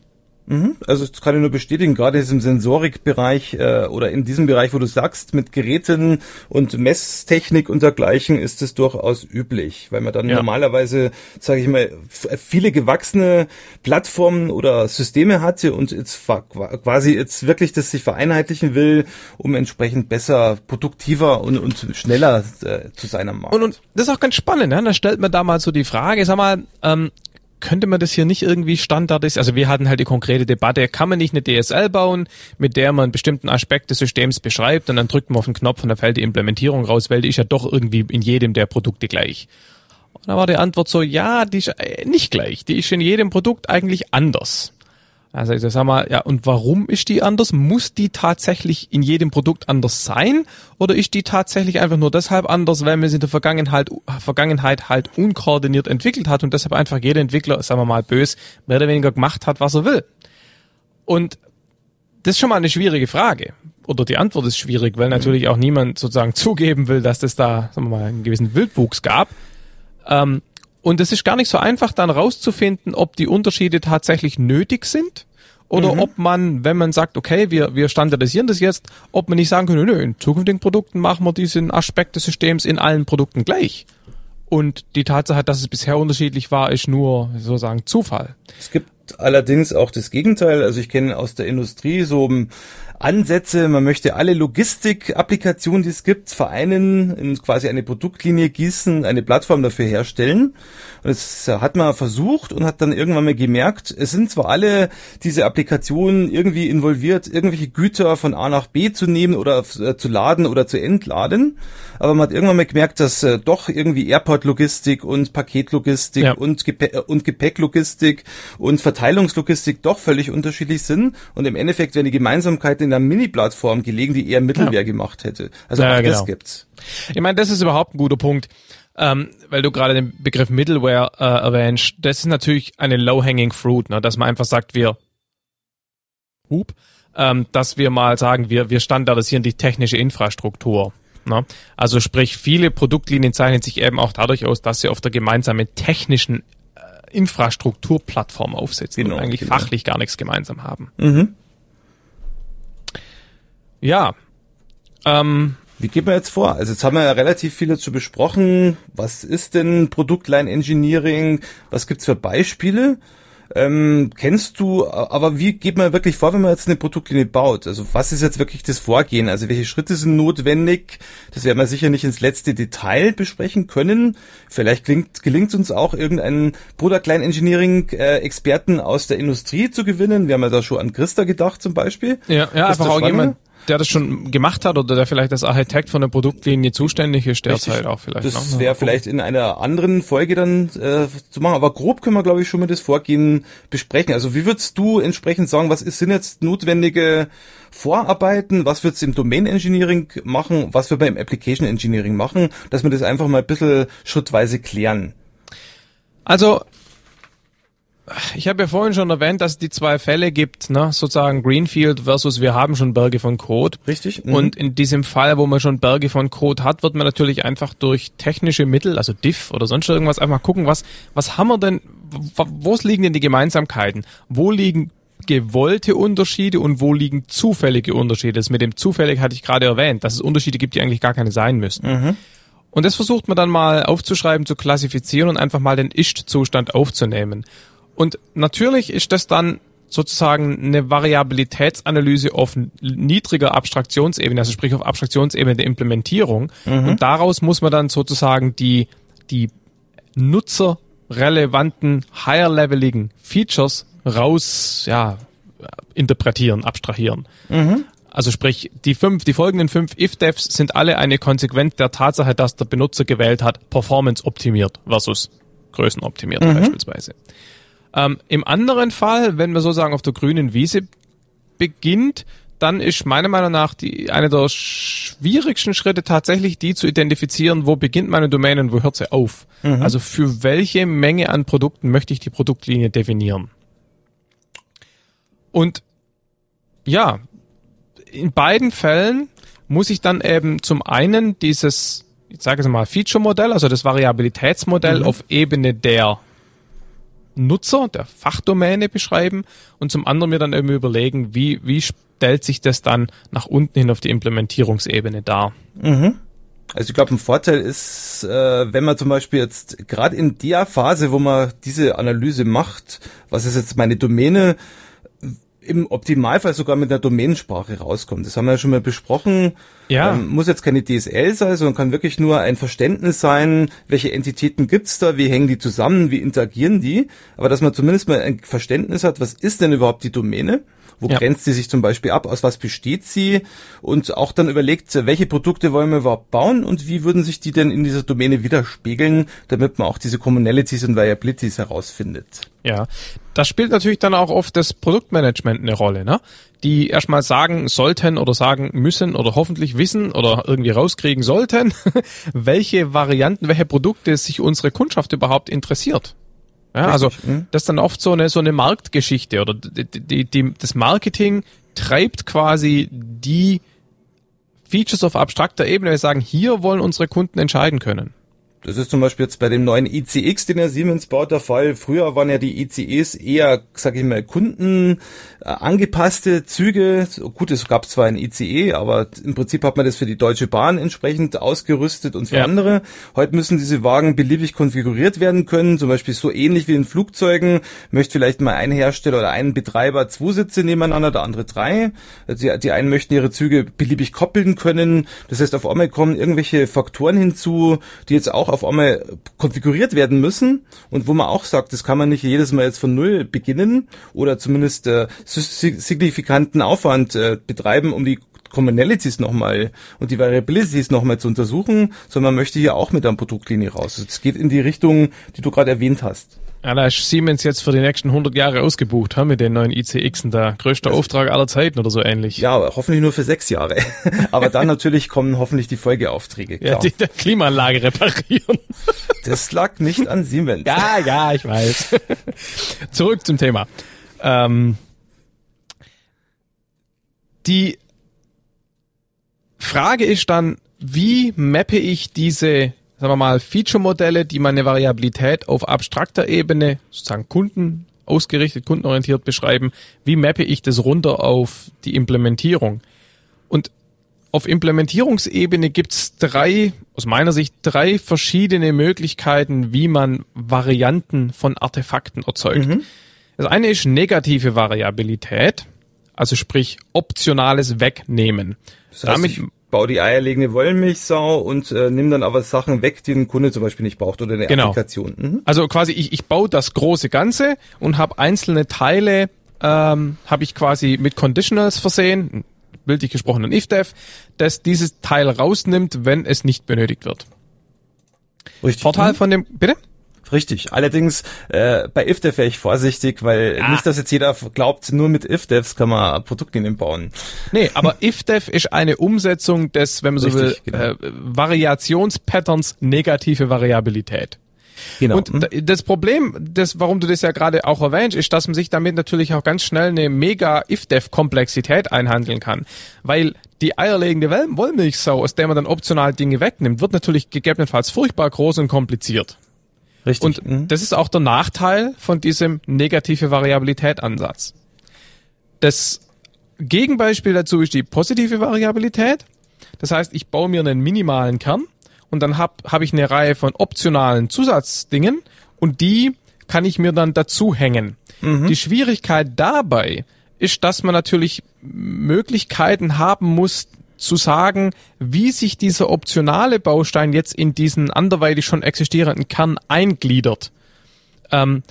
Mhm. Also das kann ich nur bestätigen, gerade jetzt im Sensorikbereich äh, oder in diesem Bereich, wo du sagst, mit Geräten und Messtechnik und dergleichen ist es durchaus üblich, weil man dann ja. normalerweise, sage ich mal, viele gewachsene Plattformen oder Systeme hatte und jetzt quasi jetzt wirklich das sich vereinheitlichen will, um entsprechend besser, produktiver und, und schneller äh, zu sein am Markt. Und, und das ist auch ganz spannend, ne? da stellt man da mal so die Frage, sag mal, ähm, könnte man das hier nicht irgendwie standardisieren? Also wir hatten halt die konkrete Debatte, kann man nicht eine DSL bauen, mit der man einen bestimmten Aspekt des Systems beschreibt und dann drückt man auf den Knopf und dann fällt die Implementierung raus, weil die ist ja doch irgendwie in jedem der Produkte gleich. Und da war die Antwort so, ja, die ist äh, nicht gleich, die ist in jedem Produkt eigentlich anders. Also ich sag mal, ja, und warum ist die anders? Muss die tatsächlich in jedem Produkt anders sein? Oder ist die tatsächlich einfach nur deshalb anders, weil man sie in der Vergangenheit, Vergangenheit halt unkoordiniert entwickelt hat und deshalb einfach jeder Entwickler, sagen wir mal bös, mehr oder weniger gemacht hat, was er will? Und das ist schon mal eine schwierige Frage. Oder die Antwort ist schwierig, weil natürlich auch niemand sozusagen (laughs) zugeben will, dass es da, sagen wir mal, einen gewissen Wildwuchs gab. Ähm, und es ist gar nicht so einfach, dann rauszufinden, ob die Unterschiede tatsächlich nötig sind oder mhm. ob man, wenn man sagt, okay, wir, wir standardisieren das jetzt, ob man nicht sagen könnte, nö, in zukünftigen Produkten machen wir diesen Aspekt des Systems in allen Produkten gleich. Und die Tatsache, dass es bisher unterschiedlich war, ist nur sozusagen Zufall. Es gibt allerdings auch das Gegenteil. Also ich kenne aus der Industrie so Ansätze, man möchte alle Logistik-Applikationen, die es gibt, vereinen, in quasi eine Produktlinie gießen, eine Plattform dafür herstellen. Und das hat man versucht und hat dann irgendwann mal gemerkt, es sind zwar alle diese Applikationen irgendwie involviert, irgendwelche Güter von A nach B zu nehmen oder äh, zu laden oder zu entladen, aber man hat irgendwann mal gemerkt, dass äh, doch irgendwie Airport-Logistik und Paketlogistik ja. und, Gepäck, äh, und Gepäcklogistik und Verteilungslogistik doch völlig unterschiedlich sind und im Endeffekt werden die Gemeinsamkeiten in einer Mini-Plattform gelegen, die eher Mittelwehr ja. gemacht hätte. Also ja, auch genau. das gibt's. Ich meine, das ist überhaupt ein guter Punkt. Ähm, weil du gerade den Begriff Middleware äh, erwähnst, das ist natürlich eine low-hanging fruit, ne, dass man einfach sagt, wir hup, ähm, dass wir mal sagen, wir, wir standardisieren die technische Infrastruktur. Ne? Also sprich, viele Produktlinien zeichnen sich eben auch dadurch aus, dass sie auf der gemeinsamen technischen äh, Infrastrukturplattform aufsetzen genau, und eigentlich genau. fachlich gar nichts gemeinsam haben. Mhm. Ja. Ähm, Wie geht man jetzt vor? Also jetzt haben wir ja relativ viel dazu besprochen. Was ist denn Produktline Engineering? Was gibt's für Beispiele? Ähm, kennst du, aber wie geht man wirklich vor, wenn man jetzt eine Produktlinie baut? Also was ist jetzt wirklich das Vorgehen? Also welche Schritte sind notwendig? Das werden wir sicher nicht ins letzte Detail besprechen können. Vielleicht gelingt, gelingt uns auch irgendeinen Product Engineering äh, Experten aus der Industrie zu gewinnen. Wir haben ja da schon an Christa gedacht zum Beispiel. Ja, ja einfach auch jemand, der das schon gemacht hat oder der vielleicht als Architekt von der Produktlinie zuständig ist, derzeit Richtig. auch vielleicht. Das wäre vielleicht in einer anderen Folge dann äh, zu machen, aber grob können wir, glaube ich, schon mal das Vorgehen besprechen. Also wie würdest du entsprechend sagen, was ist, sind jetzt notwendige Vorarbeiten, was wird's im Domain Engineering machen, was wir beim Application Engineering machen, dass wir das einfach mal ein bisschen schrittweise klären? Also ich habe ja vorhin schon erwähnt, dass es die zwei Fälle gibt, ne? sozusagen Greenfield versus wir haben schon Berge von Code. Richtig. Mhm. Und in diesem Fall, wo man schon Berge von Code hat, wird man natürlich einfach durch technische Mittel, also Diff oder sonst irgendwas, einfach gucken, was, was haben wir denn, wo liegen denn die Gemeinsamkeiten? Wo liegen gewollte Unterschiede und wo liegen zufällige Unterschiede? Das mit dem zufällig hatte ich gerade erwähnt, dass es Unterschiede gibt, die eigentlich gar keine sein müssten. Mhm. Und das versucht man dann mal aufzuschreiben, zu klassifizieren und einfach mal den Ist-Zustand aufzunehmen. Und natürlich ist das dann sozusagen eine Variabilitätsanalyse auf niedriger Abstraktionsebene, also sprich auf Abstraktionsebene der Implementierung. Mhm. Und daraus muss man dann sozusagen die, die nutzerrelevanten, higher-leveligen Features raus, ja, interpretieren, abstrahieren. Mhm. Also sprich, die fünf, die folgenden fünf if-devs sind alle eine Konsequenz der Tatsache, dass der Benutzer gewählt hat, Performance optimiert versus Größen optimiert mhm. beispielsweise. Ähm, Im anderen Fall, wenn man sozusagen auf der grünen Wiese beginnt, dann ist meiner Meinung nach die, eine der schwierigsten Schritte tatsächlich die zu identifizieren, wo beginnt meine Domain und wo hört sie auf. Mhm. Also für welche Menge an Produkten möchte ich die Produktlinie definieren. Und ja, in beiden Fällen muss ich dann eben zum einen dieses, ich sage es mal, Feature-Modell, also das Variabilitätsmodell mhm. auf Ebene der Nutzer, der Fachdomäne beschreiben und zum anderen mir dann eben überlegen, wie, wie stellt sich das dann nach unten hin auf die Implementierungsebene dar. Mhm. Also ich glaube, ein Vorteil ist, äh, wenn man zum Beispiel jetzt gerade in der Phase, wo man diese Analyse macht, was ist jetzt meine Domäne, im Optimalfall sogar mit einer Domänensprache rauskommt. Das haben wir ja schon mal besprochen. Ja. Ähm, muss jetzt keine DSL sein, sondern kann wirklich nur ein Verständnis sein, welche Entitäten gibt's da, wie hängen die zusammen, wie interagieren die. Aber dass man zumindest mal ein Verständnis hat, was ist denn überhaupt die Domäne? Wo ja. grenzt sie sich zum Beispiel ab? Aus was besteht sie? Und auch dann überlegt, welche Produkte wollen wir überhaupt bauen und wie würden sich die denn in dieser Domäne widerspiegeln, damit man auch diese Commonalities und Variabilities herausfindet. Ja, das spielt natürlich dann auch oft das Produktmanagement eine Rolle, ne? Die erstmal sagen sollten oder sagen müssen oder hoffentlich wissen oder irgendwie rauskriegen sollten, (laughs) welche Varianten, welche Produkte sich unsere Kundschaft überhaupt interessiert. Ja, also mhm. das ist dann oft so eine so eine Marktgeschichte oder die, die, die, das Marketing treibt quasi die Features auf abstrakter Ebene. Wir sagen, hier wollen unsere Kunden entscheiden können. Das ist zum Beispiel jetzt bei dem neuen ICX, den der Siemens baut, der Fall. Früher waren ja die ICEs eher, sag ich mal, Kunden äh, angepasste Züge. Gut, es gab zwar ein ICE, aber im Prinzip hat man das für die Deutsche Bahn entsprechend ausgerüstet und für ja. andere. Heute müssen diese Wagen beliebig konfiguriert werden können. Zum Beispiel so ähnlich wie in Flugzeugen möchte vielleicht mal ein Hersteller oder ein Betreiber zwei Sitze nebeneinander, der andere drei. Die, die einen möchten ihre Züge beliebig koppeln können. Das heißt, auf einmal kommen irgendwelche Faktoren hinzu, die jetzt auch auf einmal konfiguriert werden müssen und wo man auch sagt, das kann man nicht jedes Mal jetzt von Null beginnen oder zumindest äh, signifikanten Aufwand äh, betreiben, um die Commonalities nochmal und die Variabilities nochmal zu untersuchen, sondern man möchte hier auch mit einer Produktlinie raus. Es geht in die Richtung, die du gerade erwähnt hast. Ja, da ist Siemens jetzt für die nächsten 100 Jahre ausgebucht, haben mit den neuen ICX und der größte also, Auftrag aller Zeiten oder so ähnlich. Ja, hoffentlich nur für sechs Jahre. (laughs) Aber dann natürlich kommen hoffentlich die Folgeaufträge. Klar. Ja, die der Klimaanlage reparieren. (laughs) Das lag nicht an Siemens. Ja, ja, ich weiß. (laughs) Zurück zum Thema. Ähm, die Frage ist dann, wie mappe ich diese sagen wir mal, Feature-Modelle, die meine Variabilität auf abstrakter Ebene, sozusagen Kunden ausgerichtet, kundenorientiert beschreiben, wie mappe ich das runter auf die Implementierung? Und auf Implementierungsebene gibt's drei, aus meiner Sicht, drei verschiedene Möglichkeiten, wie man Varianten von Artefakten erzeugt. Mhm. Das eine ist negative Variabilität, also sprich optionales Wegnehmen. Das heißt, Damit bau die eierlegende Wollmilchsau und äh, nimm dann aber Sachen weg, die ein Kunde zum Beispiel nicht braucht oder eine genau. Applikation. Mhm. Also quasi ich, ich baue das große Ganze und habe einzelne Teile, ähm, habe ich quasi mit Conditionals versehen, bildlich gesprochen ein if-def, das dieses Teil rausnimmt, wenn es nicht benötigt wird. Richtig. Vorteil mhm. von dem, bitte? Richtig. Allerdings äh, bei IFDEV wäre ich vorsichtig, weil ja. nicht, dass jetzt jeder glaubt, nur mit IFDEVs kann man Produktlinien bauen. Nee, aber (laughs) IFDEV ist eine Umsetzung des, wenn man Richtig, so will, genau. äh, Variationspatterns negative Variabilität. Genau. Und mhm. das Problem, das, warum du das ja gerade auch erwähnst, ist, dass man sich damit natürlich auch ganz schnell eine mega if-dev-Komplexität einhandeln kann. Weil die eierlegende Wollmilchsau, aus der man dann optional Dinge wegnimmt, wird natürlich gegebenenfalls furchtbar groß und kompliziert. Richtig. Und mhm. das ist auch der Nachteil von diesem negative Variabilität Ansatz. Das Gegenbeispiel dazu ist die positive Variabilität. Das heißt, ich baue mir einen minimalen Kern und dann habe hab ich eine Reihe von optionalen Zusatzdingen und die kann ich mir dann dazu hängen. Mhm. Die Schwierigkeit dabei ist, dass man natürlich Möglichkeiten haben muss, zu sagen, wie sich dieser optionale Baustein jetzt in diesen anderweitig schon existierenden Kern eingliedert. Ähm,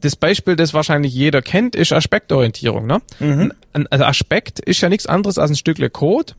das Beispiel, das wahrscheinlich jeder kennt, ist Aspektorientierung. Ne? Mhm. Ein, ein Aspekt ist ja nichts anderes als ein Stückle Code,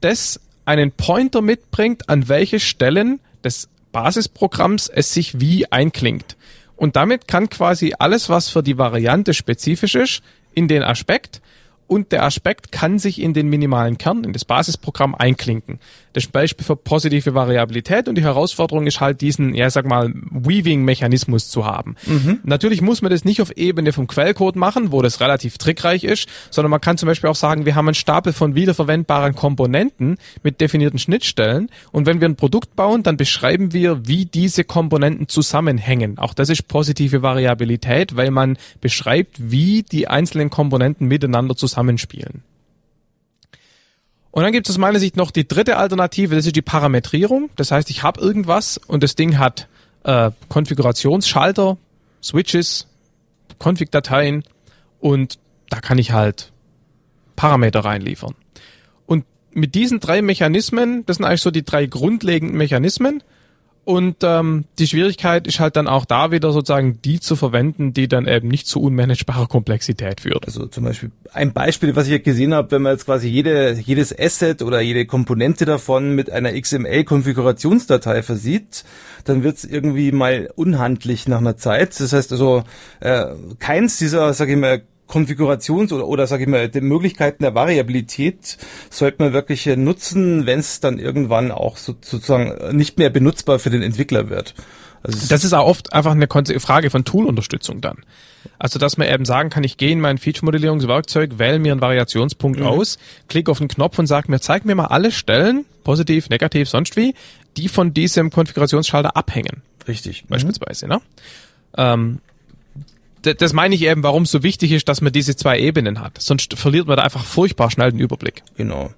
das einen Pointer mitbringt, an welche Stellen des Basisprogramms es sich wie einklingt. Und damit kann quasi alles, was für die Variante spezifisch ist, in den Aspekt und der Aspekt kann sich in den minimalen Kern, in das Basisprogramm einklinken. Das Beispiel für positive Variabilität und die Herausforderung ist halt diesen, ja, sag mal, Weaving-Mechanismus zu haben. Mhm. Natürlich muss man das nicht auf Ebene vom Quellcode machen, wo das relativ trickreich ist, sondern man kann zum Beispiel auch sagen, wir haben einen Stapel von wiederverwendbaren Komponenten mit definierten Schnittstellen und wenn wir ein Produkt bauen, dann beschreiben wir, wie diese Komponenten zusammenhängen. Auch das ist positive Variabilität, weil man beschreibt, wie die einzelnen Komponenten miteinander zusammenspielen. Und dann gibt es aus meiner Sicht noch die dritte Alternative, das ist die Parametrierung. Das heißt, ich habe irgendwas und das Ding hat äh, Konfigurationsschalter, Switches, Config-Dateien und da kann ich halt Parameter reinliefern. Und mit diesen drei Mechanismen, das sind eigentlich so die drei grundlegenden Mechanismen, und ähm, die Schwierigkeit ist halt dann auch da wieder sozusagen die zu verwenden, die dann eben nicht zu unmanagebarer Komplexität führt. Also zum Beispiel ein Beispiel, was ich hier gesehen habe, wenn man jetzt quasi jede, jedes Asset oder jede Komponente davon mit einer XML-Konfigurationsdatei versieht, dann wird es irgendwie mal unhandlich nach einer Zeit. Das heißt also, äh, keins dieser, sag ich mal, Konfigurations- oder, oder sage ich mal, die Möglichkeiten der Variabilität sollte man wirklich nutzen, wenn es dann irgendwann auch so, sozusagen nicht mehr benutzbar für den Entwickler wird. Also das ist auch oft einfach eine Frage von Toolunterstützung dann. Also, dass man eben sagen kann, ich gehe in mein Feature-Modellierungswerkzeug, wähle mir einen Variationspunkt mhm. aus, klicke auf den Knopf und sage mir, zeig mir mal alle Stellen, positiv, negativ, sonst wie, die von diesem Konfigurationsschalter abhängen. Richtig. Mhm. Beispielsweise, mhm. ne? Ähm, das meine ich eben, warum es so wichtig ist, dass man diese zwei Ebenen hat. Sonst verliert man da einfach furchtbar schnell den Überblick. Genau.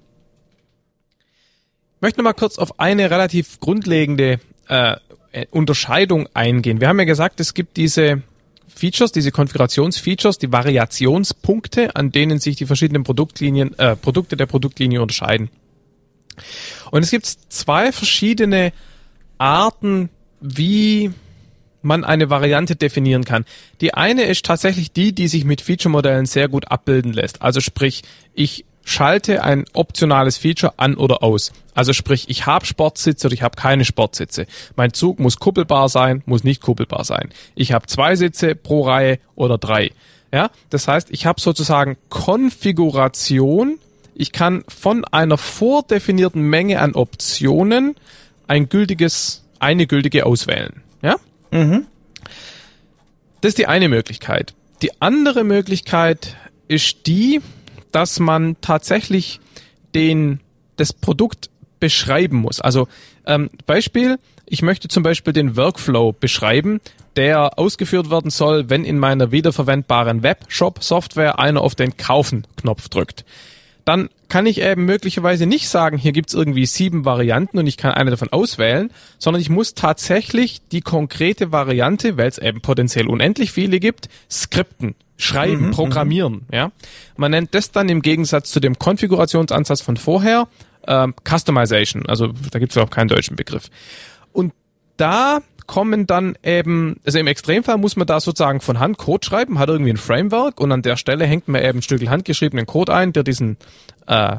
Ich möchte noch mal kurz auf eine relativ grundlegende äh, Unterscheidung eingehen. Wir haben ja gesagt, es gibt diese Features, diese Konfigurationsfeatures, die Variationspunkte, an denen sich die verschiedenen Produktlinien, äh, Produkte der Produktlinie unterscheiden. Und es gibt zwei verschiedene Arten, wie man eine Variante definieren kann. Die eine ist tatsächlich die, die sich mit Feature-Modellen sehr gut abbilden lässt. Also sprich, ich schalte ein optionales Feature an oder aus. Also sprich, ich habe Sportsitze oder ich habe keine Sportsitze. Mein Zug muss kuppelbar sein, muss nicht kuppelbar sein. Ich habe zwei Sitze pro Reihe oder drei. Ja, das heißt, ich habe sozusagen Konfiguration. Ich kann von einer vordefinierten Menge an Optionen ein gültiges, eine gültige auswählen. Mhm. Das ist die eine Möglichkeit. Die andere Möglichkeit ist die, dass man tatsächlich den, das Produkt beschreiben muss. Also ähm, Beispiel, ich möchte zum Beispiel den Workflow beschreiben, der ausgeführt werden soll, wenn in meiner wiederverwendbaren Webshop-Software einer auf den Kaufen-Knopf drückt. Dann kann ich eben möglicherweise nicht sagen, hier gibt's irgendwie sieben Varianten und ich kann eine davon auswählen, sondern ich muss tatsächlich die konkrete Variante, weil es eben potenziell unendlich viele gibt, skripten schreiben, mhm, mhm, programmieren. Ja, man nennt das dann im Gegensatz zu dem Konfigurationsansatz von vorher ähm, Customization. Also da gibt es auch keinen deutschen Begriff. Und da kommen dann eben, also im Extremfall muss man da sozusagen von Hand Code schreiben, hat irgendwie ein Framework und an der Stelle hängt man eben ein Stück handgeschriebenen Code ein, der diesen äh,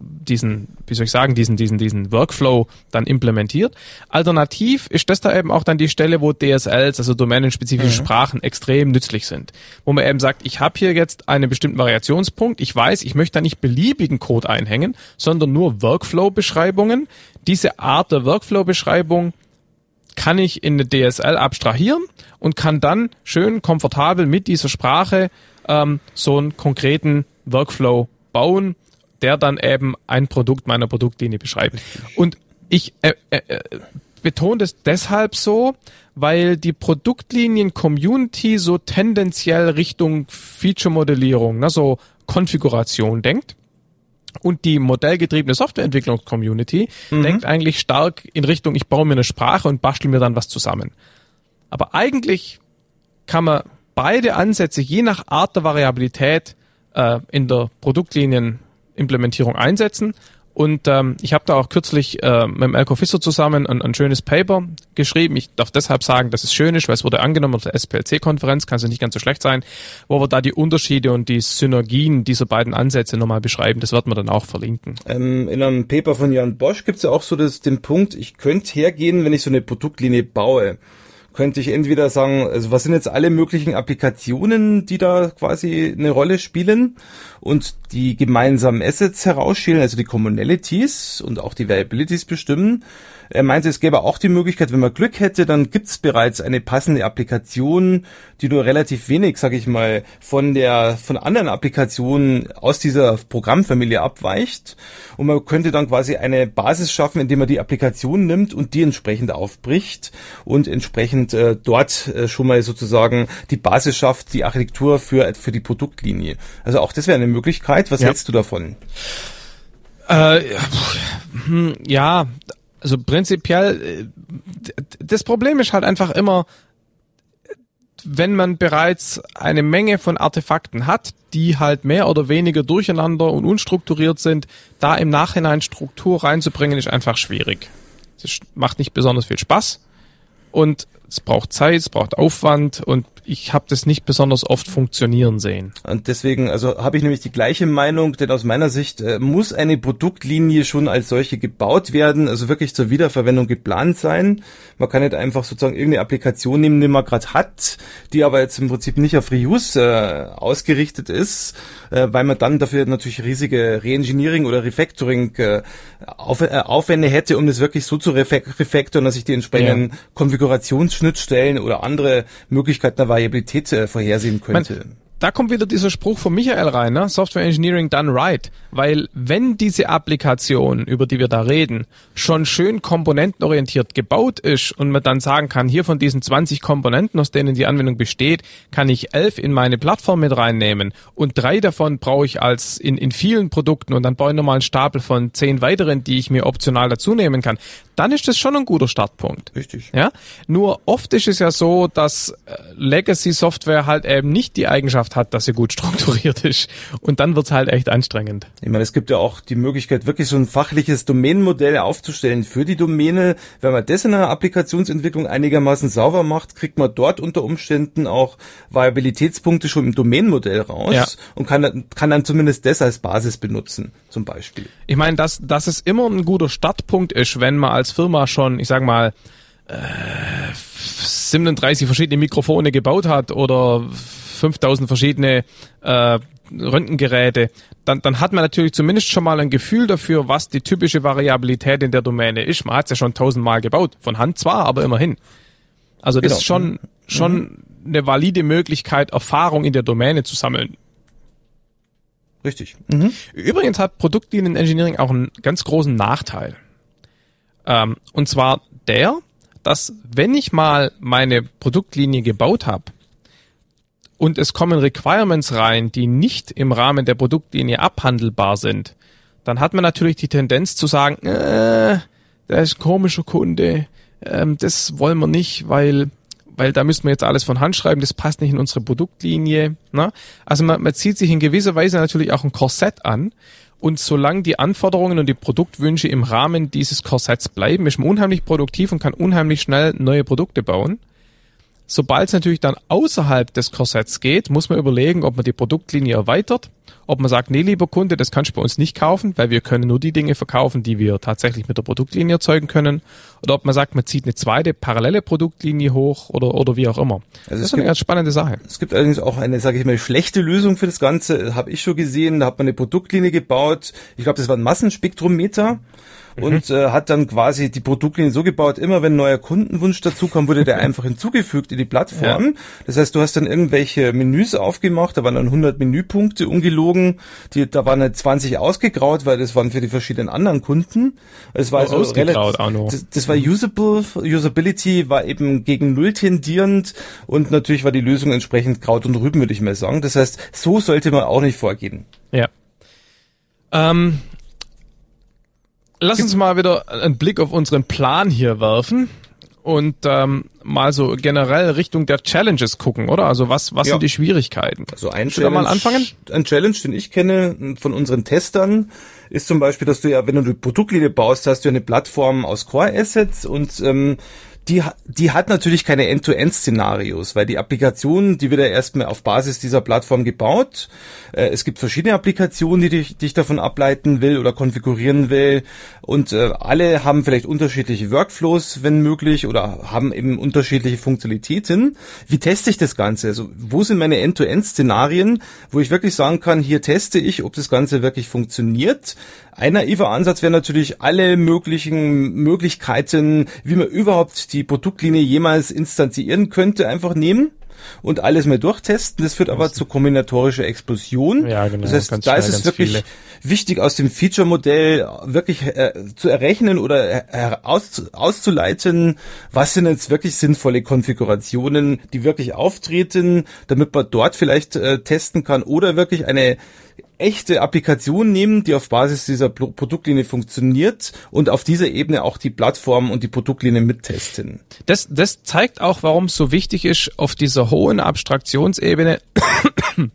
diesen, wie soll ich sagen, diesen, diesen, diesen Workflow dann implementiert. Alternativ ist das da eben auch dann die Stelle, wo DSLs, also domänenspezifische mhm. Sprachen, extrem nützlich sind. Wo man eben sagt, ich habe hier jetzt einen bestimmten Variationspunkt, ich weiß, ich möchte da nicht beliebigen Code einhängen, sondern nur Workflow-Beschreibungen. Diese Art der Workflow-Beschreibung kann ich in eine DSL abstrahieren und kann dann schön komfortabel mit dieser Sprache ähm, so einen konkreten Workflow bauen der dann eben ein Produkt meiner Produktlinie beschreibt. Und ich äh, äh, äh, betone das deshalb so, weil die Produktlinien-Community so tendenziell Richtung Feature-Modellierung, ne, so Konfiguration denkt. Und die modellgetriebene Softwareentwicklungs-Community mhm. denkt eigentlich stark in Richtung, ich baue mir eine Sprache und bastel mir dann was zusammen. Aber eigentlich kann man beide Ansätze je nach Art der Variabilität äh, in der Produktlinien Implementierung einsetzen. Und ähm, ich habe da auch kürzlich äh, mit dem Elko Fisser zusammen ein, ein schönes Paper geschrieben. Ich darf deshalb sagen, dass es schön ist, weil es wurde angenommen auf der SPLC-Konferenz, kann es nicht ganz so schlecht sein, wo wir da die Unterschiede und die Synergien dieser beiden Ansätze nochmal beschreiben. Das wird man dann auch verlinken. Ähm, in einem Paper von Jan Bosch gibt es ja auch so das, den Punkt, ich könnte hergehen, wenn ich so eine Produktlinie baue könnte ich entweder sagen, also was sind jetzt alle möglichen Applikationen, die da quasi eine Rolle spielen und die gemeinsamen Assets herausstellen, also die Commonalities und auch die Variabilities bestimmen. Er meinte, es gäbe auch die Möglichkeit, wenn man Glück hätte, dann gibt es bereits eine passende Applikation, die nur relativ wenig, sag ich mal, von der von anderen Applikationen aus dieser Programmfamilie abweicht. Und man könnte dann quasi eine Basis schaffen, indem man die Applikation nimmt und die entsprechend aufbricht und entsprechend äh, dort äh, schon mal sozusagen die Basis schafft, die Architektur für, für die Produktlinie. Also auch das wäre eine Möglichkeit. Was ja. hältst du davon? Äh, hm, ja, also prinzipiell, äh, das Problem ist halt einfach immer, wenn man bereits eine Menge von Artefakten hat, die halt mehr oder weniger durcheinander und unstrukturiert sind, da im Nachhinein Struktur reinzubringen, ist einfach schwierig. Es macht nicht besonders viel Spaß und es braucht Zeit, es braucht Aufwand und ich habe das nicht besonders oft funktionieren sehen. Und deswegen, also habe ich nämlich die gleiche Meinung, denn aus meiner Sicht äh, muss eine Produktlinie schon als solche gebaut werden, also wirklich zur Wiederverwendung geplant sein. Man kann nicht einfach sozusagen irgendeine Applikation nehmen, die man gerade hat, die aber jetzt im Prinzip nicht auf Reuse äh, ausgerichtet ist, äh, weil man dann dafür natürlich riesige Reengineering oder Refactoring äh, auf, äh, Aufwände hätte, um das wirklich so zu refactoren, dass ich die entsprechenden ja. Konfigurationsschnittstellen oder andere Möglichkeiten der Variabilität äh, vorhersehen könnte. Man da kommt wieder dieser Spruch von Michael rein, ne? Software Engineering done right. Weil wenn diese Applikation, über die wir da reden, schon schön komponentenorientiert gebaut ist und man dann sagen kann, hier von diesen 20 Komponenten, aus denen die Anwendung besteht, kann ich elf in meine Plattform mit reinnehmen und drei davon brauche ich als in, in vielen Produkten und dann baue ich nochmal einen Stapel von zehn weiteren, die ich mir optional dazu nehmen kann, dann ist das schon ein guter Startpunkt. Richtig. Ja? Nur oft ist es ja so, dass äh, Legacy Software halt eben nicht die Eigenschaft hat, dass sie gut (laughs) strukturiert ist. Und dann wird's halt echt anstrengend. Ich meine, es gibt ja auch die Möglichkeit, wirklich so ein fachliches Domänenmodell aufzustellen für die Domäne. Wenn man das in einer Applikationsentwicklung einigermaßen sauber macht, kriegt man dort unter Umständen auch Viabilitätspunkte schon im Domänenmodell raus ja. und kann, kann dann zumindest das als Basis benutzen, zum Beispiel. Ich meine, dass, dass es immer ein guter Startpunkt ist, wenn man als Firma schon, ich sag mal, äh, 37 verschiedene Mikrofone gebaut hat oder 5000 verschiedene äh, Röntgengeräte, dann, dann hat man natürlich zumindest schon mal ein Gefühl dafür, was die typische Variabilität in der Domäne ist. Man hat es ja schon tausendmal gebaut, von Hand zwar, aber immerhin. Also das genau. ist schon, schon mhm. eine valide Möglichkeit, Erfahrung in der Domäne zu sammeln. Richtig. Mhm. Übrigens hat Produktlinien Engineering auch einen ganz großen Nachteil. Ähm, und zwar der, dass wenn ich mal meine Produktlinie gebaut habe, und es kommen Requirements rein, die nicht im Rahmen der Produktlinie abhandelbar sind, dann hat man natürlich die Tendenz zu sagen, äh, der ist ein komischer Kunde, ähm, das wollen wir nicht, weil weil da müssen wir jetzt alles von Hand schreiben, das passt nicht in unsere Produktlinie. Ne? Also man, man zieht sich in gewisser Weise natürlich auch ein Korsett an. Und solange die Anforderungen und die Produktwünsche im Rahmen dieses Korsetts bleiben, ist man unheimlich produktiv und kann unheimlich schnell neue Produkte bauen. Sobald es natürlich dann außerhalb des Korsetts geht, muss man überlegen, ob man die Produktlinie erweitert, ob man sagt, nee, lieber Kunde, das kannst du bei uns nicht kaufen, weil wir können nur die Dinge verkaufen, die wir tatsächlich mit der Produktlinie erzeugen können, oder ob man sagt, man zieht eine zweite parallele Produktlinie hoch oder, oder wie auch immer. Also das ist gibt, eine ganz spannende Sache. Es gibt allerdings auch eine, sage ich mal, schlechte Lösung für das Ganze, habe ich schon gesehen, da hat man eine Produktlinie gebaut, ich glaube, das war ein Massenspektrometer, und äh, hat dann quasi die Produktlinie so gebaut, immer wenn ein neuer Kundenwunsch dazu kam, wurde der (laughs) einfach hinzugefügt in die Plattform. Ja. Das heißt, du hast dann irgendwelche Menüs aufgemacht, da waren dann 100 Menüpunkte ungelogen, die, da waren halt 20 ausgegraut, weil das waren für die verschiedenen anderen Kunden. Es war oh, also relativ, das, das war usable, Usability war eben gegen Null tendierend und natürlich war die Lösung entsprechend Kraut und Rüben, würde ich mal sagen. Das heißt, so sollte man auch nicht vorgehen. Ja. Ähm, lass uns mal wieder einen Blick auf unseren Plan hier werfen und ähm, mal so generell Richtung der Challenges gucken, oder? Also was was ja. sind die Schwierigkeiten? Also ein Challenge, mal anfangen? Ein Challenge, den ich kenne von unseren Testern, ist zum Beispiel, dass du ja, wenn du eine Produktlinie baust, hast du eine Plattform aus Core Assets und ähm, die, die hat natürlich keine End-to-End-Szenarios, weil die Applikation, die wird ja erstmal auf Basis dieser Plattform gebaut. Äh, es gibt verschiedene Applikationen, die dich, dich davon ableiten will oder konfigurieren will. Und äh, alle haben vielleicht unterschiedliche Workflows, wenn möglich, oder haben eben unterschiedliche Funktionalitäten. Wie teste ich das Ganze? Also wo sind meine End-to-End-Szenarien, wo ich wirklich sagen kann, hier teste ich, ob das Ganze wirklich funktioniert. Ein naiver Ansatz wäre natürlich alle möglichen Möglichkeiten, wie man überhaupt die Produktlinie jemals instanzieren könnte, einfach nehmen und alles mal durchtesten. Das führt aber zu kombinatorischer Explosion. Ja, genau. Das heißt, da ist es wirklich viele. wichtig, aus dem Feature-Modell wirklich äh, zu errechnen oder äh, aus, auszuleiten, was sind jetzt wirklich sinnvolle Konfigurationen, die wirklich auftreten, damit man dort vielleicht äh, testen kann oder wirklich eine echte Applikation nehmen, die auf Basis dieser Produktlinie funktioniert und auf dieser Ebene auch die Plattform und die Produktlinie mittesten. Das, das zeigt auch, warum es so wichtig ist, auf dieser hohen Abstraktionsebene (coughs)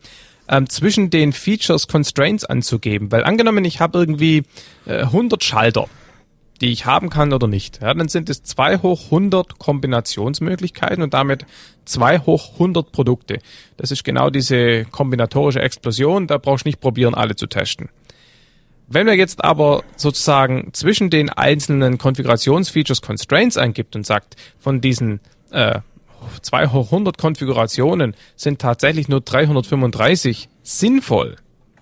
ähm, zwischen den Features Constraints anzugeben. Weil angenommen, ich habe irgendwie äh, 100 Schalter die ich haben kann oder nicht. Ja, dann sind es 2 hoch 100 Kombinationsmöglichkeiten und damit 2 hoch 100 Produkte. Das ist genau diese kombinatorische Explosion, da brauchst du nicht probieren, alle zu testen. Wenn man jetzt aber sozusagen zwischen den einzelnen Konfigurationsfeatures Constraints eingibt und sagt, von diesen äh, 2 hoch 100 Konfigurationen sind tatsächlich nur 335 sinnvoll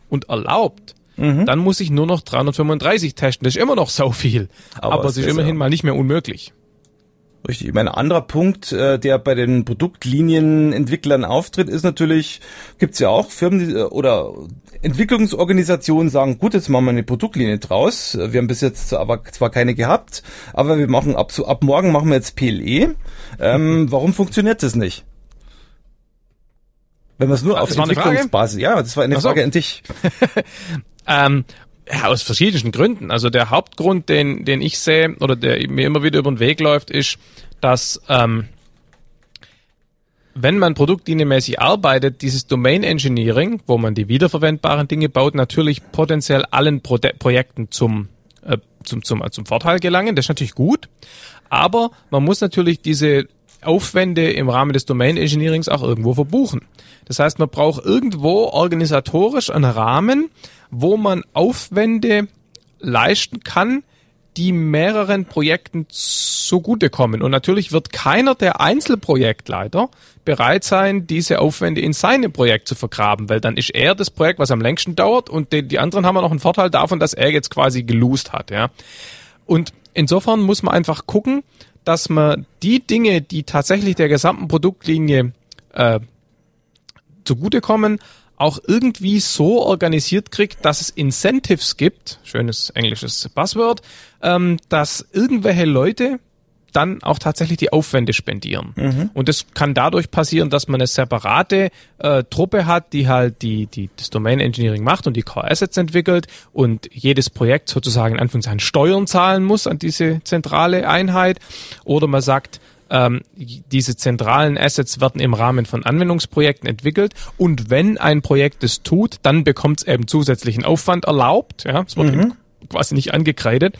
und erlaubt, mhm. dann muss ich nur noch 335 testen. Das ist immer noch so viel. Aber, aber es ist immerhin ja. mal nicht mehr unmöglich. Richtig. Ich meine, anderer Punkt, äh, der bei den Produktlinienentwicklern auftritt, ist natürlich, gibt's ja auch Firmen die, äh, oder Entwicklungsorganisationen sagen, gut, jetzt machen wir eine Produktlinie draus. Wir haben bis jetzt aber zwar keine gehabt, aber wir machen ab, ab morgen machen wir jetzt PLE. Ähm, warum funktioniert das nicht? Wenn man es nur auf Entwicklungsbasis, ja, das war eine Frage an dich. (laughs) ähm, ja, aus verschiedenen Gründen. Also der Hauptgrund, den, den ich sehe oder der mir immer wieder über den Weg läuft, ist, dass ähm, wenn man produktlinienmäßig arbeitet, dieses Domain Engineering, wo man die wiederverwendbaren Dinge baut, natürlich potenziell allen Pro Projekten zum, äh, zum, zum, zum Vorteil gelangen. Das ist natürlich gut. Aber man muss natürlich diese Aufwände im Rahmen des Domain Engineerings auch irgendwo verbuchen. Das heißt, man braucht irgendwo organisatorisch einen Rahmen, wo man Aufwände leisten kann, die mehreren Projekten zugutekommen. Und natürlich wird keiner der Einzelprojektleiter bereit sein, diese Aufwände in seinem Projekt zu vergraben, weil dann ist er das Projekt, was am längsten dauert und die, die anderen haben noch einen Vorteil davon, dass er jetzt quasi gelost hat. Ja. Und insofern muss man einfach gucken, dass man die Dinge, die tatsächlich der gesamten Produktlinie äh, zugutekommen, auch irgendwie so organisiert kriegt, dass es Incentives gibt, schönes englisches Buzzword, ähm, dass irgendwelche Leute dann auch tatsächlich die Aufwände spendieren. Mhm. Und das kann dadurch passieren, dass man eine separate äh, Truppe hat, die halt die, die das Domain Engineering macht und die Core Assets entwickelt und jedes Projekt sozusagen in Anführungszeichen Steuern zahlen muss an diese zentrale Einheit. Oder man sagt, ähm, diese zentralen Assets werden im Rahmen von Anwendungsprojekten entwickelt und wenn ein Projekt es tut, dann bekommt es eben zusätzlichen Aufwand erlaubt. Ja, es wird mhm. Quasi nicht angekreidet.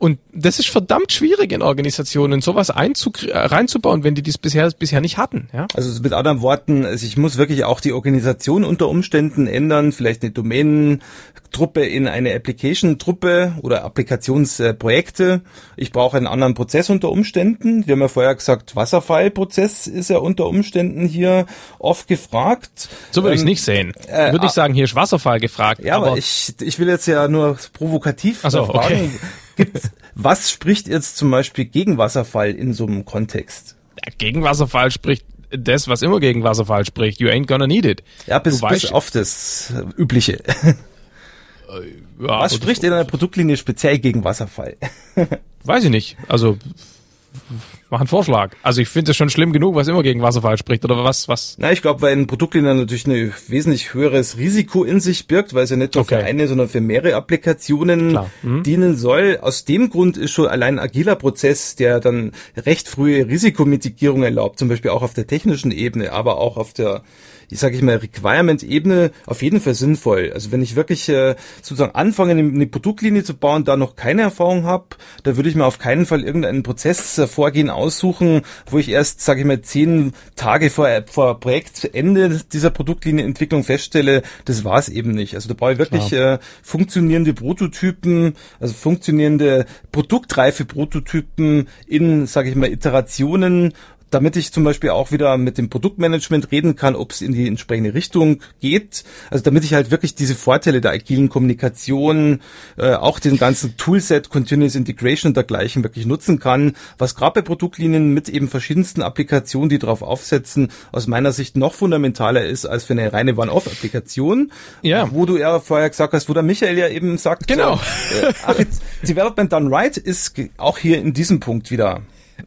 Und das ist verdammt schwierig in Organisationen, sowas reinzubauen, wenn die das bisher, bisher nicht hatten. Ja? Also mit anderen Worten, ich muss wirklich auch die Organisation unter Umständen ändern, vielleicht eine Domänentruppe in eine Application-Truppe oder Applikationsprojekte. Ich brauche einen anderen Prozess unter Umständen. Wir haben ja vorher gesagt, Wasserfallprozess ist ja unter Umständen hier oft gefragt. So würde ähm, ich es nicht sehen. Äh, würde ich sagen, hier ist Wasserfall gefragt. Ja, aber, aber ich, ich will jetzt ja nur provokativ so, fragen. Okay. Gibt's, was spricht jetzt zum Beispiel gegen Wasserfall in so einem Kontext? Ja, gegen Wasserfall spricht das, was immer gegen Wasserfall spricht. You ain't gonna need it. Ja, bis, bis auf das Übliche. Äh, ja, was spricht in einer Produktlinie speziell gegen Wasserfall? Weiß ich nicht. Also mach einen Vorschlag. Also ich finde es schon schlimm genug, was immer gegen Wasserfall spricht oder was, was? Na, ich glaube, weil ein Produktlinien natürlich ein wesentlich höheres Risiko in sich birgt, weil es ja nicht nur okay. für eine, sondern für mehrere Applikationen mhm. dienen soll. Aus dem Grund ist schon allein ein agiler Prozess, der dann recht frühe Risikomitigierung erlaubt, zum Beispiel auch auf der technischen Ebene, aber auch auf der ich sage ich mal, Requirement-Ebene auf jeden Fall sinnvoll. Also wenn ich wirklich äh, sozusagen anfange, eine Produktlinie zu bauen, da noch keine Erfahrung habe, da würde ich mir auf keinen Fall irgendeinen Prozessvorgehen äh, aussuchen, wo ich erst, sage ich mal, zehn Tage vor, vor Projektende dieser Produktlinienentwicklung feststelle, das war es eben nicht. Also da brauche ich wirklich äh, funktionierende Prototypen, also funktionierende produktreife Prototypen in, sage ich mal, Iterationen damit ich zum Beispiel auch wieder mit dem Produktmanagement reden kann, ob es in die entsprechende Richtung geht. Also damit ich halt wirklich diese Vorteile der agilen Kommunikation, äh, auch den ganzen Toolset, Continuous Integration und dergleichen wirklich nutzen kann, was gerade bei Produktlinien mit eben verschiedensten Applikationen, die darauf aufsetzen, aus meiner Sicht noch fundamentaler ist als für eine reine One-Off-Applikation. Ja. Wo du ja vorher gesagt hast, wo der Michael ja eben sagt, genau. So, äh, Development Done Right ist auch hier in diesem Punkt wieder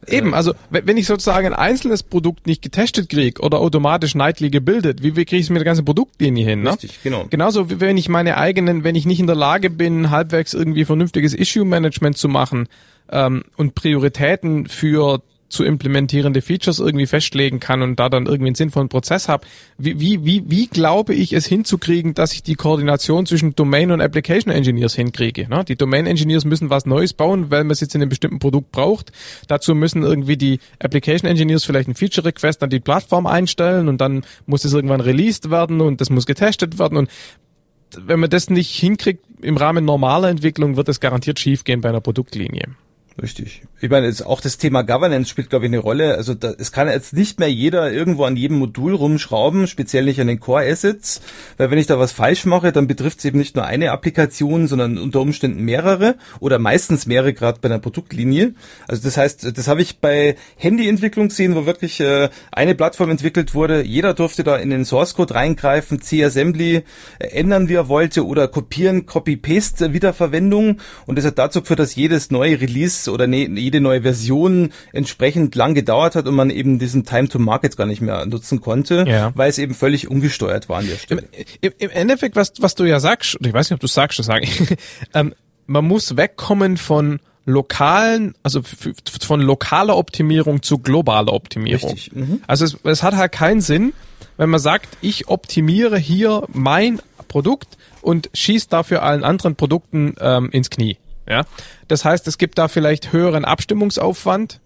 Eben, also wenn ich sozusagen ein einzelnes Produkt nicht getestet kriege oder automatisch nightly gebildet, wie, wie kriege ich es mit der ganzen Produktlinie hin? Ne? Richtig, genau. Genauso wie wenn ich meine eigenen, wenn ich nicht in der Lage bin, halbwegs irgendwie vernünftiges Issue-Management zu machen ähm, und Prioritäten für zu implementierende Features irgendwie festlegen kann und da dann irgendwie einen sinnvollen Prozess habe. Wie, wie, wie, wie glaube ich es hinzukriegen, dass ich die Koordination zwischen Domain und Application Engineers hinkriege? Ne? Die Domain Engineers müssen was Neues bauen, weil man es jetzt in einem bestimmten Produkt braucht. Dazu müssen irgendwie die Application Engineers vielleicht ein Feature Request an die Plattform einstellen und dann muss es irgendwann released werden und das muss getestet werden und wenn man das nicht hinkriegt im Rahmen normaler Entwicklung, wird es garantiert schiefgehen bei einer Produktlinie. Richtig. Ich meine, jetzt auch das Thema Governance spielt, glaube ich, eine Rolle. Also da, es kann jetzt nicht mehr jeder irgendwo an jedem Modul rumschrauben, speziell nicht an den Core Assets, weil wenn ich da was falsch mache, dann betrifft es eben nicht nur eine Applikation, sondern unter Umständen mehrere oder meistens mehrere, gerade bei einer Produktlinie. Also das heißt, das habe ich bei Handyentwicklung gesehen, wo wirklich äh, eine Plattform entwickelt wurde. Jeder durfte da in den Source Code reingreifen, C-Assembly äh, ändern, wie er wollte oder kopieren, Copy-Paste, Wiederverwendung. Und das hat dazu geführt, dass jedes neue Release oder ne, jede neue Version entsprechend lang gedauert hat und man eben diesen Time to Market gar nicht mehr nutzen konnte, ja. weil es eben völlig ungesteuert war an der Stelle. Im, im Endeffekt, was, was du ja sagst, und ich weiß nicht, ob du sagst, das sage ich, (laughs) ähm, man muss wegkommen von lokalen, also von lokaler Optimierung zu globaler Optimierung. Richtig. Mhm. Also es, es hat halt keinen Sinn, wenn man sagt, ich optimiere hier mein Produkt und schießt dafür allen anderen Produkten ähm, ins Knie. Ja, das heißt, es gibt da vielleicht höheren Abstimmungsaufwand.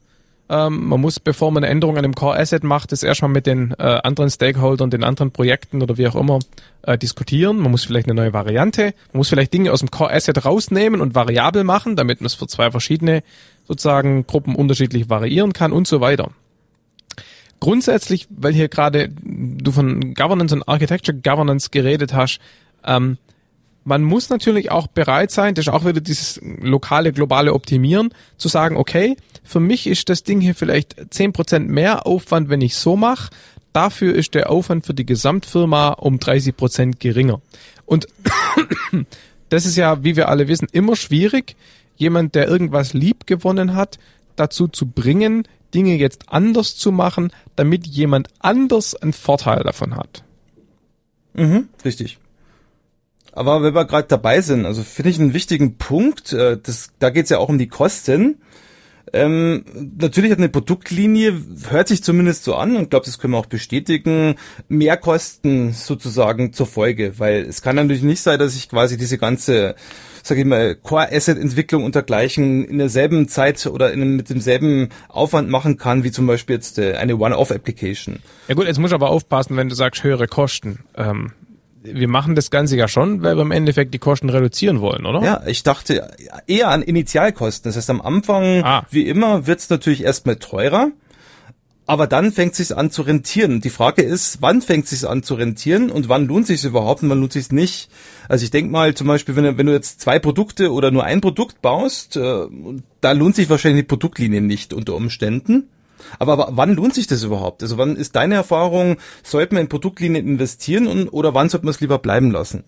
Ähm, man muss, bevor man eine Änderung an dem Core Asset macht, das erstmal mit den äh, anderen Stakeholdern, den anderen Projekten oder wie auch immer äh, diskutieren. Man muss vielleicht eine neue Variante, man muss vielleicht Dinge aus dem Core Asset rausnehmen und variabel machen, damit man es für zwei verschiedene sozusagen Gruppen unterschiedlich variieren kann und so weiter. Grundsätzlich, weil hier gerade du von Governance und Architecture Governance geredet hast, ähm, man muss natürlich auch bereit sein, das ist auch wieder dieses lokale, globale Optimieren, zu sagen, okay, für mich ist das Ding hier vielleicht zehn Prozent mehr Aufwand, wenn ich so mache. Dafür ist der Aufwand für die Gesamtfirma um 30 Prozent geringer. Und (coughs) das ist ja, wie wir alle wissen, immer schwierig, jemand, der irgendwas lieb gewonnen hat, dazu zu bringen, Dinge jetzt anders zu machen, damit jemand anders einen Vorteil davon hat. Mhm, richtig. Aber wenn wir gerade dabei sind, also finde ich einen wichtigen Punkt, äh, das, da geht es ja auch um die Kosten. Ähm, natürlich hat eine Produktlinie, hört sich zumindest so an und glaube, das können wir auch bestätigen, mehr Kosten sozusagen zur Folge, weil es kann natürlich nicht sein, dass ich quasi diese ganze, sag ich mal, Core-Asset-Entwicklung und dergleichen in derselben Zeit oder in, mit demselben Aufwand machen kann, wie zum Beispiel jetzt äh, eine One-Off-Application. Ja gut, jetzt muss ich aber aufpassen, wenn du sagst höhere Kosten. Ähm wir machen das Ganze ja schon, weil wir im Endeffekt die Kosten reduzieren wollen, oder? Ja, ich dachte eher an Initialkosten. Das heißt, am Anfang, ah. wie immer, wird es natürlich erstmal teurer. Aber dann fängt es sich an zu rentieren. Die Frage ist, wann fängt es sich an zu rentieren und wann lohnt sich überhaupt und wann lohnt sich nicht? Also ich denke mal zum Beispiel, wenn du, wenn du jetzt zwei Produkte oder nur ein Produkt baust, äh, da lohnt sich wahrscheinlich die Produktlinie nicht unter Umständen. Aber wann lohnt sich das überhaupt? Also wann ist deine Erfahrung, sollte man in Produktlinien investieren und, oder wann sollte man es lieber bleiben lassen?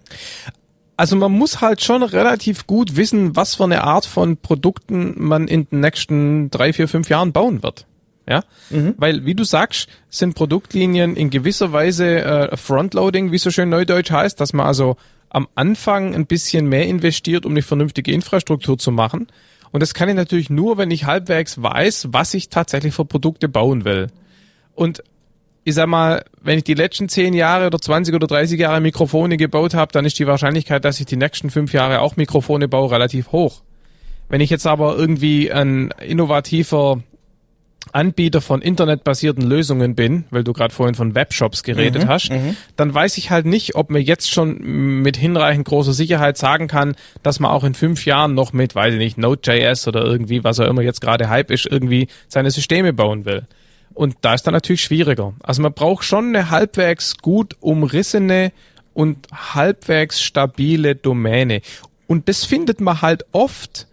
Also man muss halt schon relativ gut wissen, was für eine Art von Produkten man in den nächsten drei, vier, fünf Jahren bauen wird. Ja, mhm. weil wie du sagst, sind Produktlinien in gewisser Weise äh, Frontloading, wie so schön neudeutsch heißt, dass man also am Anfang ein bisschen mehr investiert, um eine vernünftige Infrastruktur zu machen. Und das kann ich natürlich nur, wenn ich halbwegs weiß, was ich tatsächlich für Produkte bauen will. Und ich sag mal, wenn ich die letzten zehn Jahre oder 20 oder 30 Jahre Mikrofone gebaut habe, dann ist die Wahrscheinlichkeit, dass ich die nächsten fünf Jahre auch Mikrofone baue, relativ hoch. Wenn ich jetzt aber irgendwie ein innovativer Anbieter von internetbasierten Lösungen bin, weil du gerade vorhin von Webshops geredet mhm, hast, mhm. dann weiß ich halt nicht, ob man jetzt schon mit hinreichend großer Sicherheit sagen kann, dass man auch in fünf Jahren noch mit, weiß ich nicht, Node.js oder irgendwie, was auch immer jetzt gerade Hype ist, irgendwie seine Systeme bauen will. Und da ist dann natürlich schwieriger. Also man braucht schon eine halbwegs gut umrissene und halbwegs stabile Domäne. Und das findet man halt oft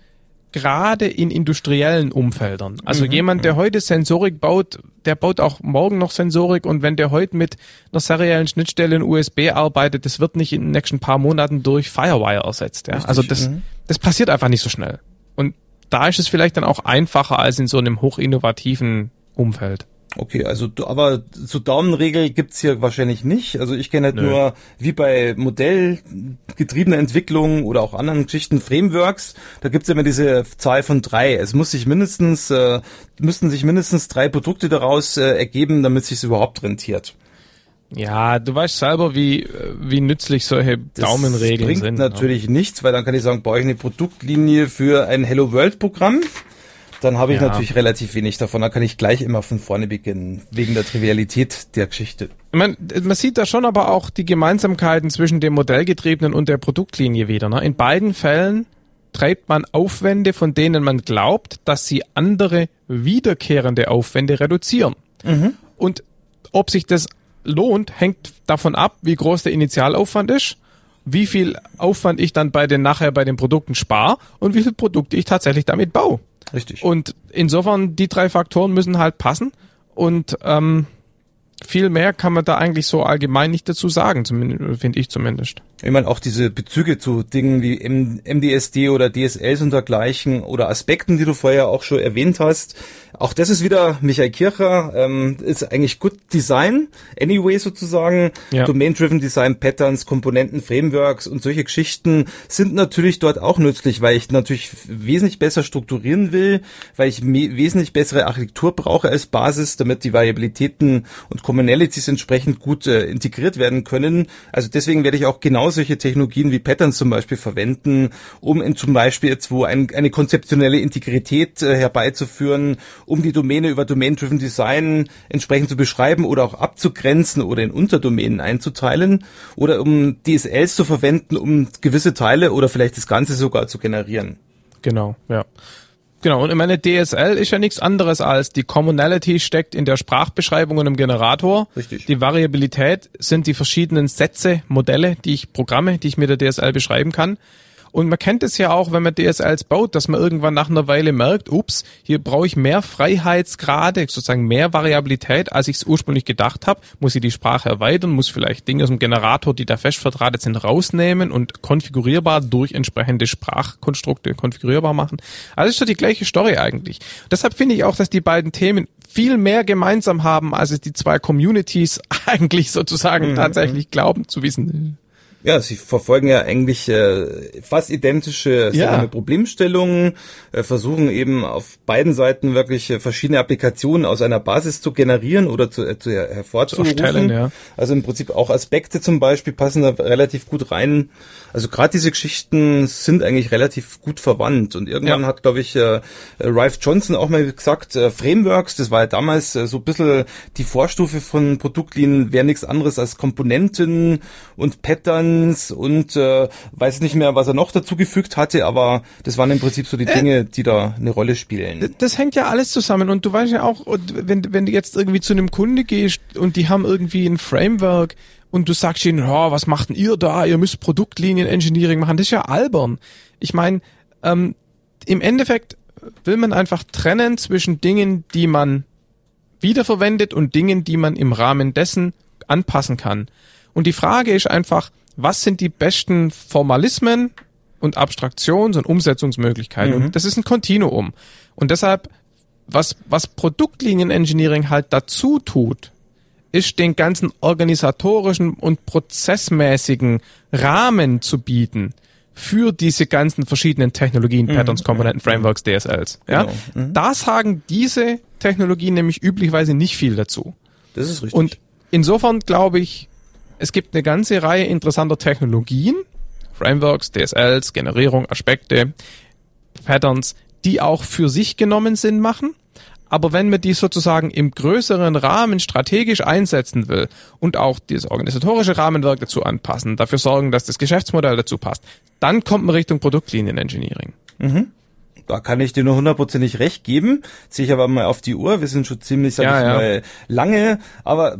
gerade in industriellen Umfeldern. Also mhm. jemand, der heute Sensorik baut, der baut auch morgen noch Sensorik und wenn der heute mit einer seriellen Schnittstelle in USB arbeitet, das wird nicht in den nächsten paar Monaten durch Firewire ersetzt. Ja? Also das, mhm. das passiert einfach nicht so schnell. Und da ist es vielleicht dann auch einfacher als in so einem hochinnovativen Umfeld. Okay, also aber so Daumenregel gibt's hier wahrscheinlich nicht. Also ich kenne halt Nö. nur wie bei modellgetriebener Entwicklung oder auch anderen Geschichten Frameworks, da gibt's immer diese Zahl von drei. Es muss sich mindestens äh, müssten sich mindestens drei Produkte daraus äh, ergeben, damit sich überhaupt rentiert. Ja, du weißt selber, wie, wie nützlich solche das Daumenregeln bringt sind. Ne? natürlich ja. nichts, weil dann kann ich sagen, baue ich eine Produktlinie für ein Hello World Programm. Dann habe ich ja. natürlich relativ wenig davon. Da kann ich gleich immer von vorne beginnen, wegen der Trivialität der Geschichte. Man, man sieht da schon aber auch die Gemeinsamkeiten zwischen dem Modellgetriebenen und der Produktlinie wieder. Ne? In beiden Fällen treibt man Aufwände, von denen man glaubt, dass sie andere wiederkehrende Aufwände reduzieren. Mhm. Und ob sich das lohnt, hängt davon ab, wie groß der Initialaufwand ist, wie viel Aufwand ich dann bei den nachher bei den Produkten spare und wie viele Produkte ich tatsächlich damit baue. Richtig. Und insofern die drei Faktoren müssen halt passen und ähm, viel mehr kann man da eigentlich so allgemein nicht dazu sagen, finde ich zumindest. Ich meine, auch diese Bezüge zu Dingen wie MDSD oder DSLs und dergleichen oder Aspekten, die du vorher auch schon erwähnt hast. Auch das ist wieder Michael Kircher, ähm, ist eigentlich Good Design, anyway sozusagen. Ja. Domain-Driven Design Patterns, Komponenten, Frameworks und solche Geschichten sind natürlich dort auch nützlich, weil ich natürlich wesentlich besser strukturieren will, weil ich wesentlich bessere Architektur brauche als Basis, damit die Variabilitäten und Commonalities entsprechend gut äh, integriert werden können. Also deswegen werde ich auch genau genau solche Technologien wie Patterns zum Beispiel verwenden, um in zum Beispiel jetzt wo ein, eine konzeptionelle Integrität äh, herbeizuführen, um die Domäne über Domain-Driven Design entsprechend zu beschreiben oder auch abzugrenzen oder in Unterdomänen einzuteilen oder um DSLs zu verwenden, um gewisse Teile oder vielleicht das Ganze sogar zu generieren. Genau, ja. Genau, und ich meine, DSL ist ja nichts anderes als die Commonality steckt in der Sprachbeschreibung und im Generator. Richtig. Die Variabilität sind die verschiedenen Sätze, Modelle, die ich Programme, die ich mit der DSL beschreiben kann. Und man kennt es ja auch, wenn man DSLs baut, dass man irgendwann nach einer Weile merkt, ups, hier brauche ich mehr Freiheitsgrade, sozusagen mehr Variabilität, als ich es ursprünglich gedacht habe. Muss ich die Sprache erweitern, muss vielleicht Dinge aus dem Generator, die da fest verdrahtet sind, rausnehmen und konfigurierbar durch entsprechende Sprachkonstrukte konfigurierbar machen. Also ist doch die gleiche Story eigentlich. Deshalb finde ich auch, dass die beiden Themen viel mehr gemeinsam haben, als es die zwei Communities (laughs) eigentlich sozusagen mhm. tatsächlich glauben zu wissen. Ja, sie verfolgen ja eigentlich äh, fast identische ja. Problemstellungen, äh, versuchen eben auf beiden Seiten wirklich äh, verschiedene Applikationen aus einer Basis zu generieren oder zu, äh, zu hervorzurufen. Ja. Also im Prinzip auch Aspekte zum Beispiel passen da relativ gut rein. Also gerade diese Geschichten sind eigentlich relativ gut verwandt. Und irgendwann ja. hat, glaube ich, äh, Ralph Johnson auch mal gesagt, äh, Frameworks, das war ja damals äh, so ein bisschen die Vorstufe von Produktlinien, wäre nichts anderes als Komponenten und Patterns und äh, weiß nicht mehr, was er noch dazu gefügt hatte, aber das waren im Prinzip so die äh, Dinge, die da eine Rolle spielen. Das hängt ja alles zusammen und du weißt ja auch, wenn, wenn du jetzt irgendwie zu einem Kunde gehst und die haben irgendwie ein Framework, und du sagst ihnen, oh, was macht denn ihr da? Ihr müsst Produktlinien-Engineering machen. Das ist ja albern. Ich meine, ähm, im Endeffekt will man einfach trennen zwischen Dingen, die man wiederverwendet und Dingen, die man im Rahmen dessen anpassen kann. Und die Frage ist einfach, was sind die besten Formalismen und Abstraktions- und Umsetzungsmöglichkeiten? Mhm. Und das ist ein Kontinuum. Und deshalb, was, was Produktlinien-Engineering halt dazu tut, ist, den ganzen organisatorischen und prozessmäßigen Rahmen zu bieten für diese ganzen verschiedenen Technologien, mhm. Patterns, Komponenten, Frameworks, DSLs. Ja? Genau. Mhm. Da sagen diese Technologien nämlich üblicherweise nicht viel dazu. Das ist richtig. Und insofern glaube ich, es gibt eine ganze Reihe interessanter Technologien, Frameworks, DSLs, Generierung, Aspekte, Patterns, die auch für sich genommen Sinn machen aber wenn man die sozusagen im größeren Rahmen strategisch einsetzen will und auch das organisatorische Rahmenwerk dazu anpassen, dafür sorgen, dass das Geschäftsmodell dazu passt, dann kommt man Richtung Produktlinien-Engineering. Mhm. Da kann ich dir nur hundertprozentig recht geben. Sehe ich aber mal auf die Uhr. Wir sind schon ziemlich, sag ja, ich ja. mal, lange. Aber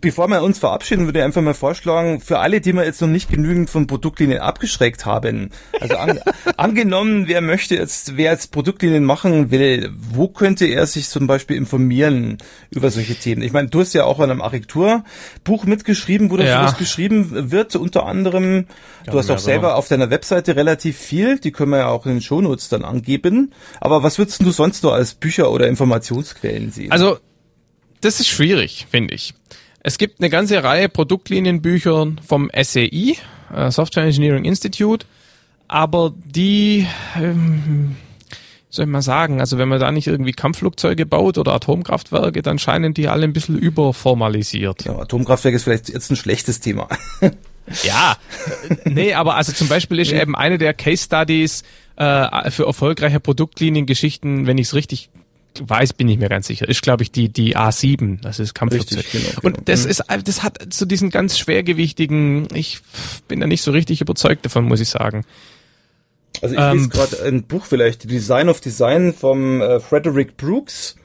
bevor wir uns verabschieden, würde ich einfach mal vorschlagen, für alle, die wir jetzt noch nicht genügend von Produktlinien abgeschreckt haben, also an, (laughs) angenommen, wer möchte jetzt, wer jetzt Produktlinien machen will, wo könnte er sich zum Beispiel informieren über solche Themen? Ich meine, du hast ja auch an einem Architekturbuch mitgeschrieben, wo das ja. geschrieben wird, unter anderem. Ja, du hast auch selber auf deiner Webseite relativ viel, die können wir ja auch in den Shownotes dann angeben. Aber was würdest du sonst noch als Bücher oder Informationsquellen sehen? Also das ist schwierig, finde ich. Es gibt eine ganze Reihe Produktlinienbücher vom SEI, äh, Software Engineering Institute, aber die, ähm, soll ich mal sagen, also wenn man da nicht irgendwie Kampfflugzeuge baut oder Atomkraftwerke, dann scheinen die alle ein bisschen überformalisiert. Ja, Atomkraftwerk ist vielleicht jetzt ein schlechtes Thema. (laughs) ja, nee, aber also zum Beispiel ist eben eine der Case Studies äh, für erfolgreiche Produktliniengeschichten, wenn ich es richtig weiß, bin ich mir ganz sicher, ist glaube ich die die A7, das ist Kampfflugzeug. Richtig, genau, genau. Und das mhm. ist das hat so diesen ganz schwergewichtigen, ich bin da nicht so richtig überzeugt davon, muss ich sagen. Also ich ähm, lese gerade ein Buch vielleicht, Design of Design vom äh, Frederick Brooks.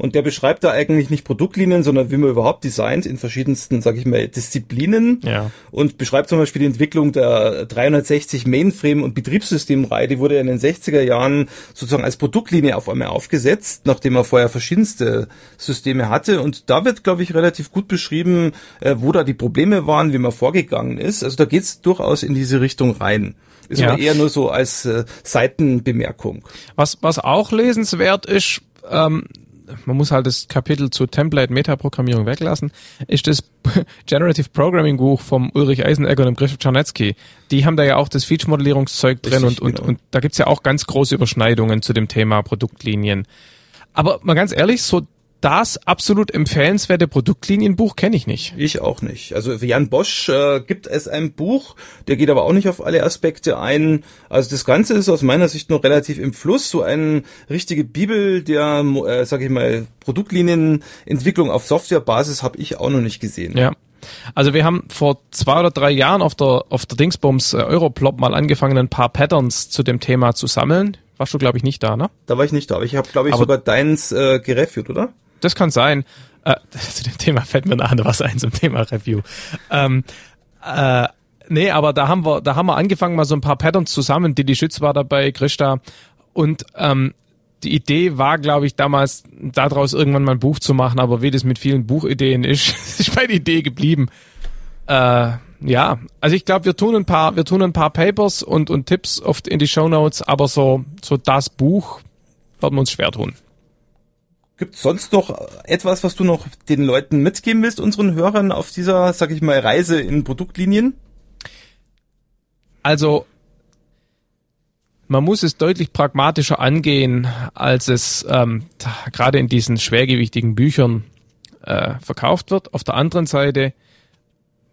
Und der beschreibt da eigentlich nicht Produktlinien, sondern wie man überhaupt designt in verschiedensten, sag ich mal, Disziplinen. Ja. Und beschreibt zum Beispiel die Entwicklung der 360 Mainframe- und Betriebssystemreihe. Die wurde in den 60er Jahren sozusagen als Produktlinie auf einmal aufgesetzt, nachdem er vorher verschiedenste Systeme hatte. Und da wird, glaube ich, relativ gut beschrieben, äh, wo da die Probleme waren, wie man vorgegangen ist. Also da geht's durchaus in diese Richtung rein. Ist ja. eher nur so als äh, Seitenbemerkung. Was, was auch lesenswert ist, ähm, man muss halt das Kapitel zu Template Metaprogrammierung weglassen, ist das (laughs) Generative Programming Buch vom Ulrich Eisenegger und dem Christoph Czarnecki. Die haben da ja auch das Feature-Modellierungszeug drin Richtig, und, und, genau. und da gibt's ja auch ganz große Überschneidungen zu dem Thema Produktlinien. Aber mal ganz ehrlich, so das absolut empfehlenswerte Produktlinienbuch kenne ich nicht. Ich auch nicht. Also für Jan Bosch äh, gibt es ein Buch, der geht aber auch nicht auf alle Aspekte ein. Also das Ganze ist aus meiner Sicht noch relativ im Fluss. So eine richtige Bibel der, äh, sag ich mal, Produktlinienentwicklung auf Softwarebasis habe ich auch noch nicht gesehen. Ja. Also wir haben vor zwei oder drei Jahren auf der auf der Dingsbums äh, Europlop mal angefangen, ein paar Patterns zu dem Thema zu sammeln. Warst du, glaube ich, nicht da, ne? Da war ich nicht da, aber ich habe, glaube ich, aber sogar deins äh, gereviewt, oder? Das kann sein. Äh, (laughs) zu dem Thema fällt mir nachher was ein zum Thema Review. Ähm, äh, nee, aber da haben wir, da haben wir angefangen, mal so ein paar Patterns zusammen. Didi Schütz war dabei, Christa. Und ähm, die Idee war, glaube ich, damals daraus irgendwann mal ein Buch zu machen, aber wie das mit vielen Buchideen ist, (laughs) ist bei der Idee geblieben. Äh, ja, also ich glaube, wir tun ein paar, wir tun ein paar Papers und, und Tipps oft in die Show Notes, aber so, so das Buch werden wir uns schwer tun. Gibt sonst noch etwas, was du noch den Leuten mitgeben willst, unseren Hörern auf dieser, sag ich mal, Reise in Produktlinien? Also, man muss es deutlich pragmatischer angehen, als es ähm, gerade in diesen schwergewichtigen Büchern äh, verkauft wird. Auf der anderen Seite,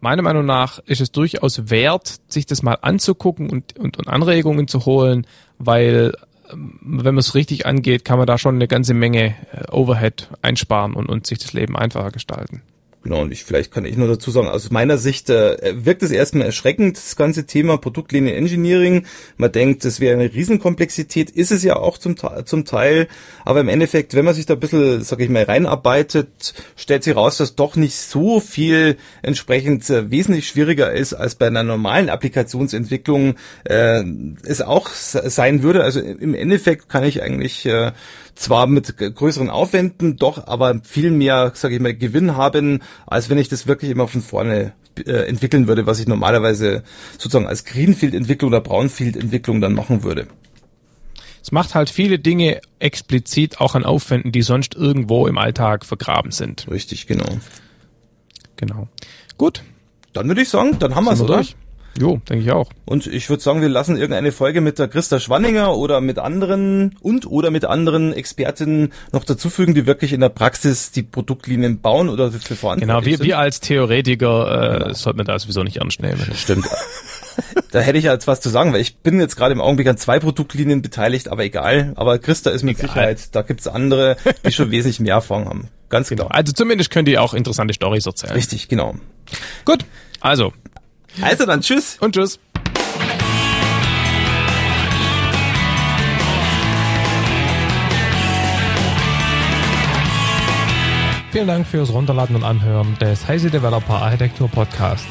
meiner Meinung nach, ist es durchaus wert, sich das mal anzugucken und, und, und Anregungen zu holen, weil wenn man es richtig angeht, kann man da schon eine ganze Menge äh, Overhead einsparen und, und sich das Leben einfacher gestalten. Genau, und ich, vielleicht kann ich nur dazu sagen, aus meiner Sicht äh, wirkt es erstmal erschreckend, das ganze Thema Produktlinie Engineering. Man denkt, das wäre eine Riesenkomplexität, ist es ja auch zum, zum Teil, aber im Endeffekt, wenn man sich da ein bisschen, sag ich mal, reinarbeitet, stellt sich raus, dass doch nicht so viel entsprechend äh, wesentlich schwieriger ist, als bei einer normalen Applikationsentwicklung äh, es auch sein würde. Also im Endeffekt kann ich eigentlich äh, zwar mit größeren Aufwänden, doch aber viel mehr, sage ich mal, Gewinn haben, als wenn ich das wirklich immer von vorne äh, entwickeln würde, was ich normalerweise sozusagen als Greenfield-Entwicklung oder Brownfield-Entwicklung dann machen würde. Es macht halt viele Dinge explizit auch an Aufwänden, die sonst irgendwo im Alltag vergraben sind. Richtig, genau. Genau. Gut. Dann würde ich sagen, dann haben wir es, oder? Durch. Jo, denke ich auch. Und ich würde sagen, wir lassen irgendeine Folge mit der Christa Schwanninger oder mit anderen und oder mit anderen Expertinnen noch dazufügen, die wirklich in der Praxis die Produktlinien bauen oder für verantwortlich Genau, wir, sind. wir als Theoretiker äh, genau. sollten da sowieso nicht ernst nehmen. Stimmt. (laughs) da hätte ich jetzt was zu sagen, weil ich bin jetzt gerade im Augenblick an zwei Produktlinien beteiligt, aber egal. Aber Christa ist mit egal. Sicherheit, da gibt's andere, die schon (laughs) wesentlich mehr Erfahrung haben. Ganz genau. genau. Also zumindest könnt ihr auch interessante Stories erzählen. Richtig, genau. Gut, also also dann tschüss. Und tschüss. Vielen Dank fürs Runterladen und Anhören des Heise Developer Architektur Podcasts.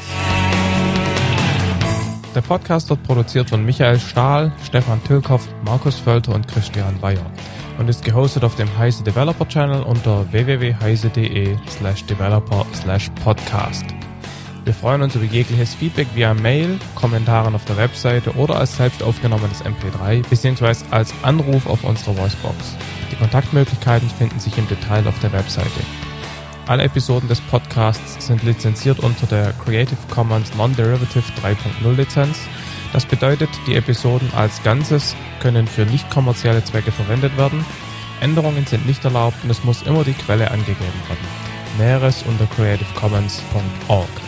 Der Podcast wird produziert von Michael Stahl, Stefan Tilkoff, Markus Völter und Christian Weyer und ist gehostet auf dem Heise Developer Channel unter www.heise.de slash developer slash podcast. Wir freuen uns über jegliches Feedback via Mail, Kommentaren auf der Webseite oder als selbst aufgenommenes MP3 bzw. als Anruf auf unserer Voicebox. Die Kontaktmöglichkeiten finden sich im Detail auf der Webseite. Alle Episoden des Podcasts sind lizenziert unter der Creative Commons Non-Derivative 3.0 Lizenz. Das bedeutet, die Episoden als Ganzes können für nicht kommerzielle Zwecke verwendet werden. Änderungen sind nicht erlaubt und es muss immer die Quelle angegeben werden. Näheres unter creativecommons.org.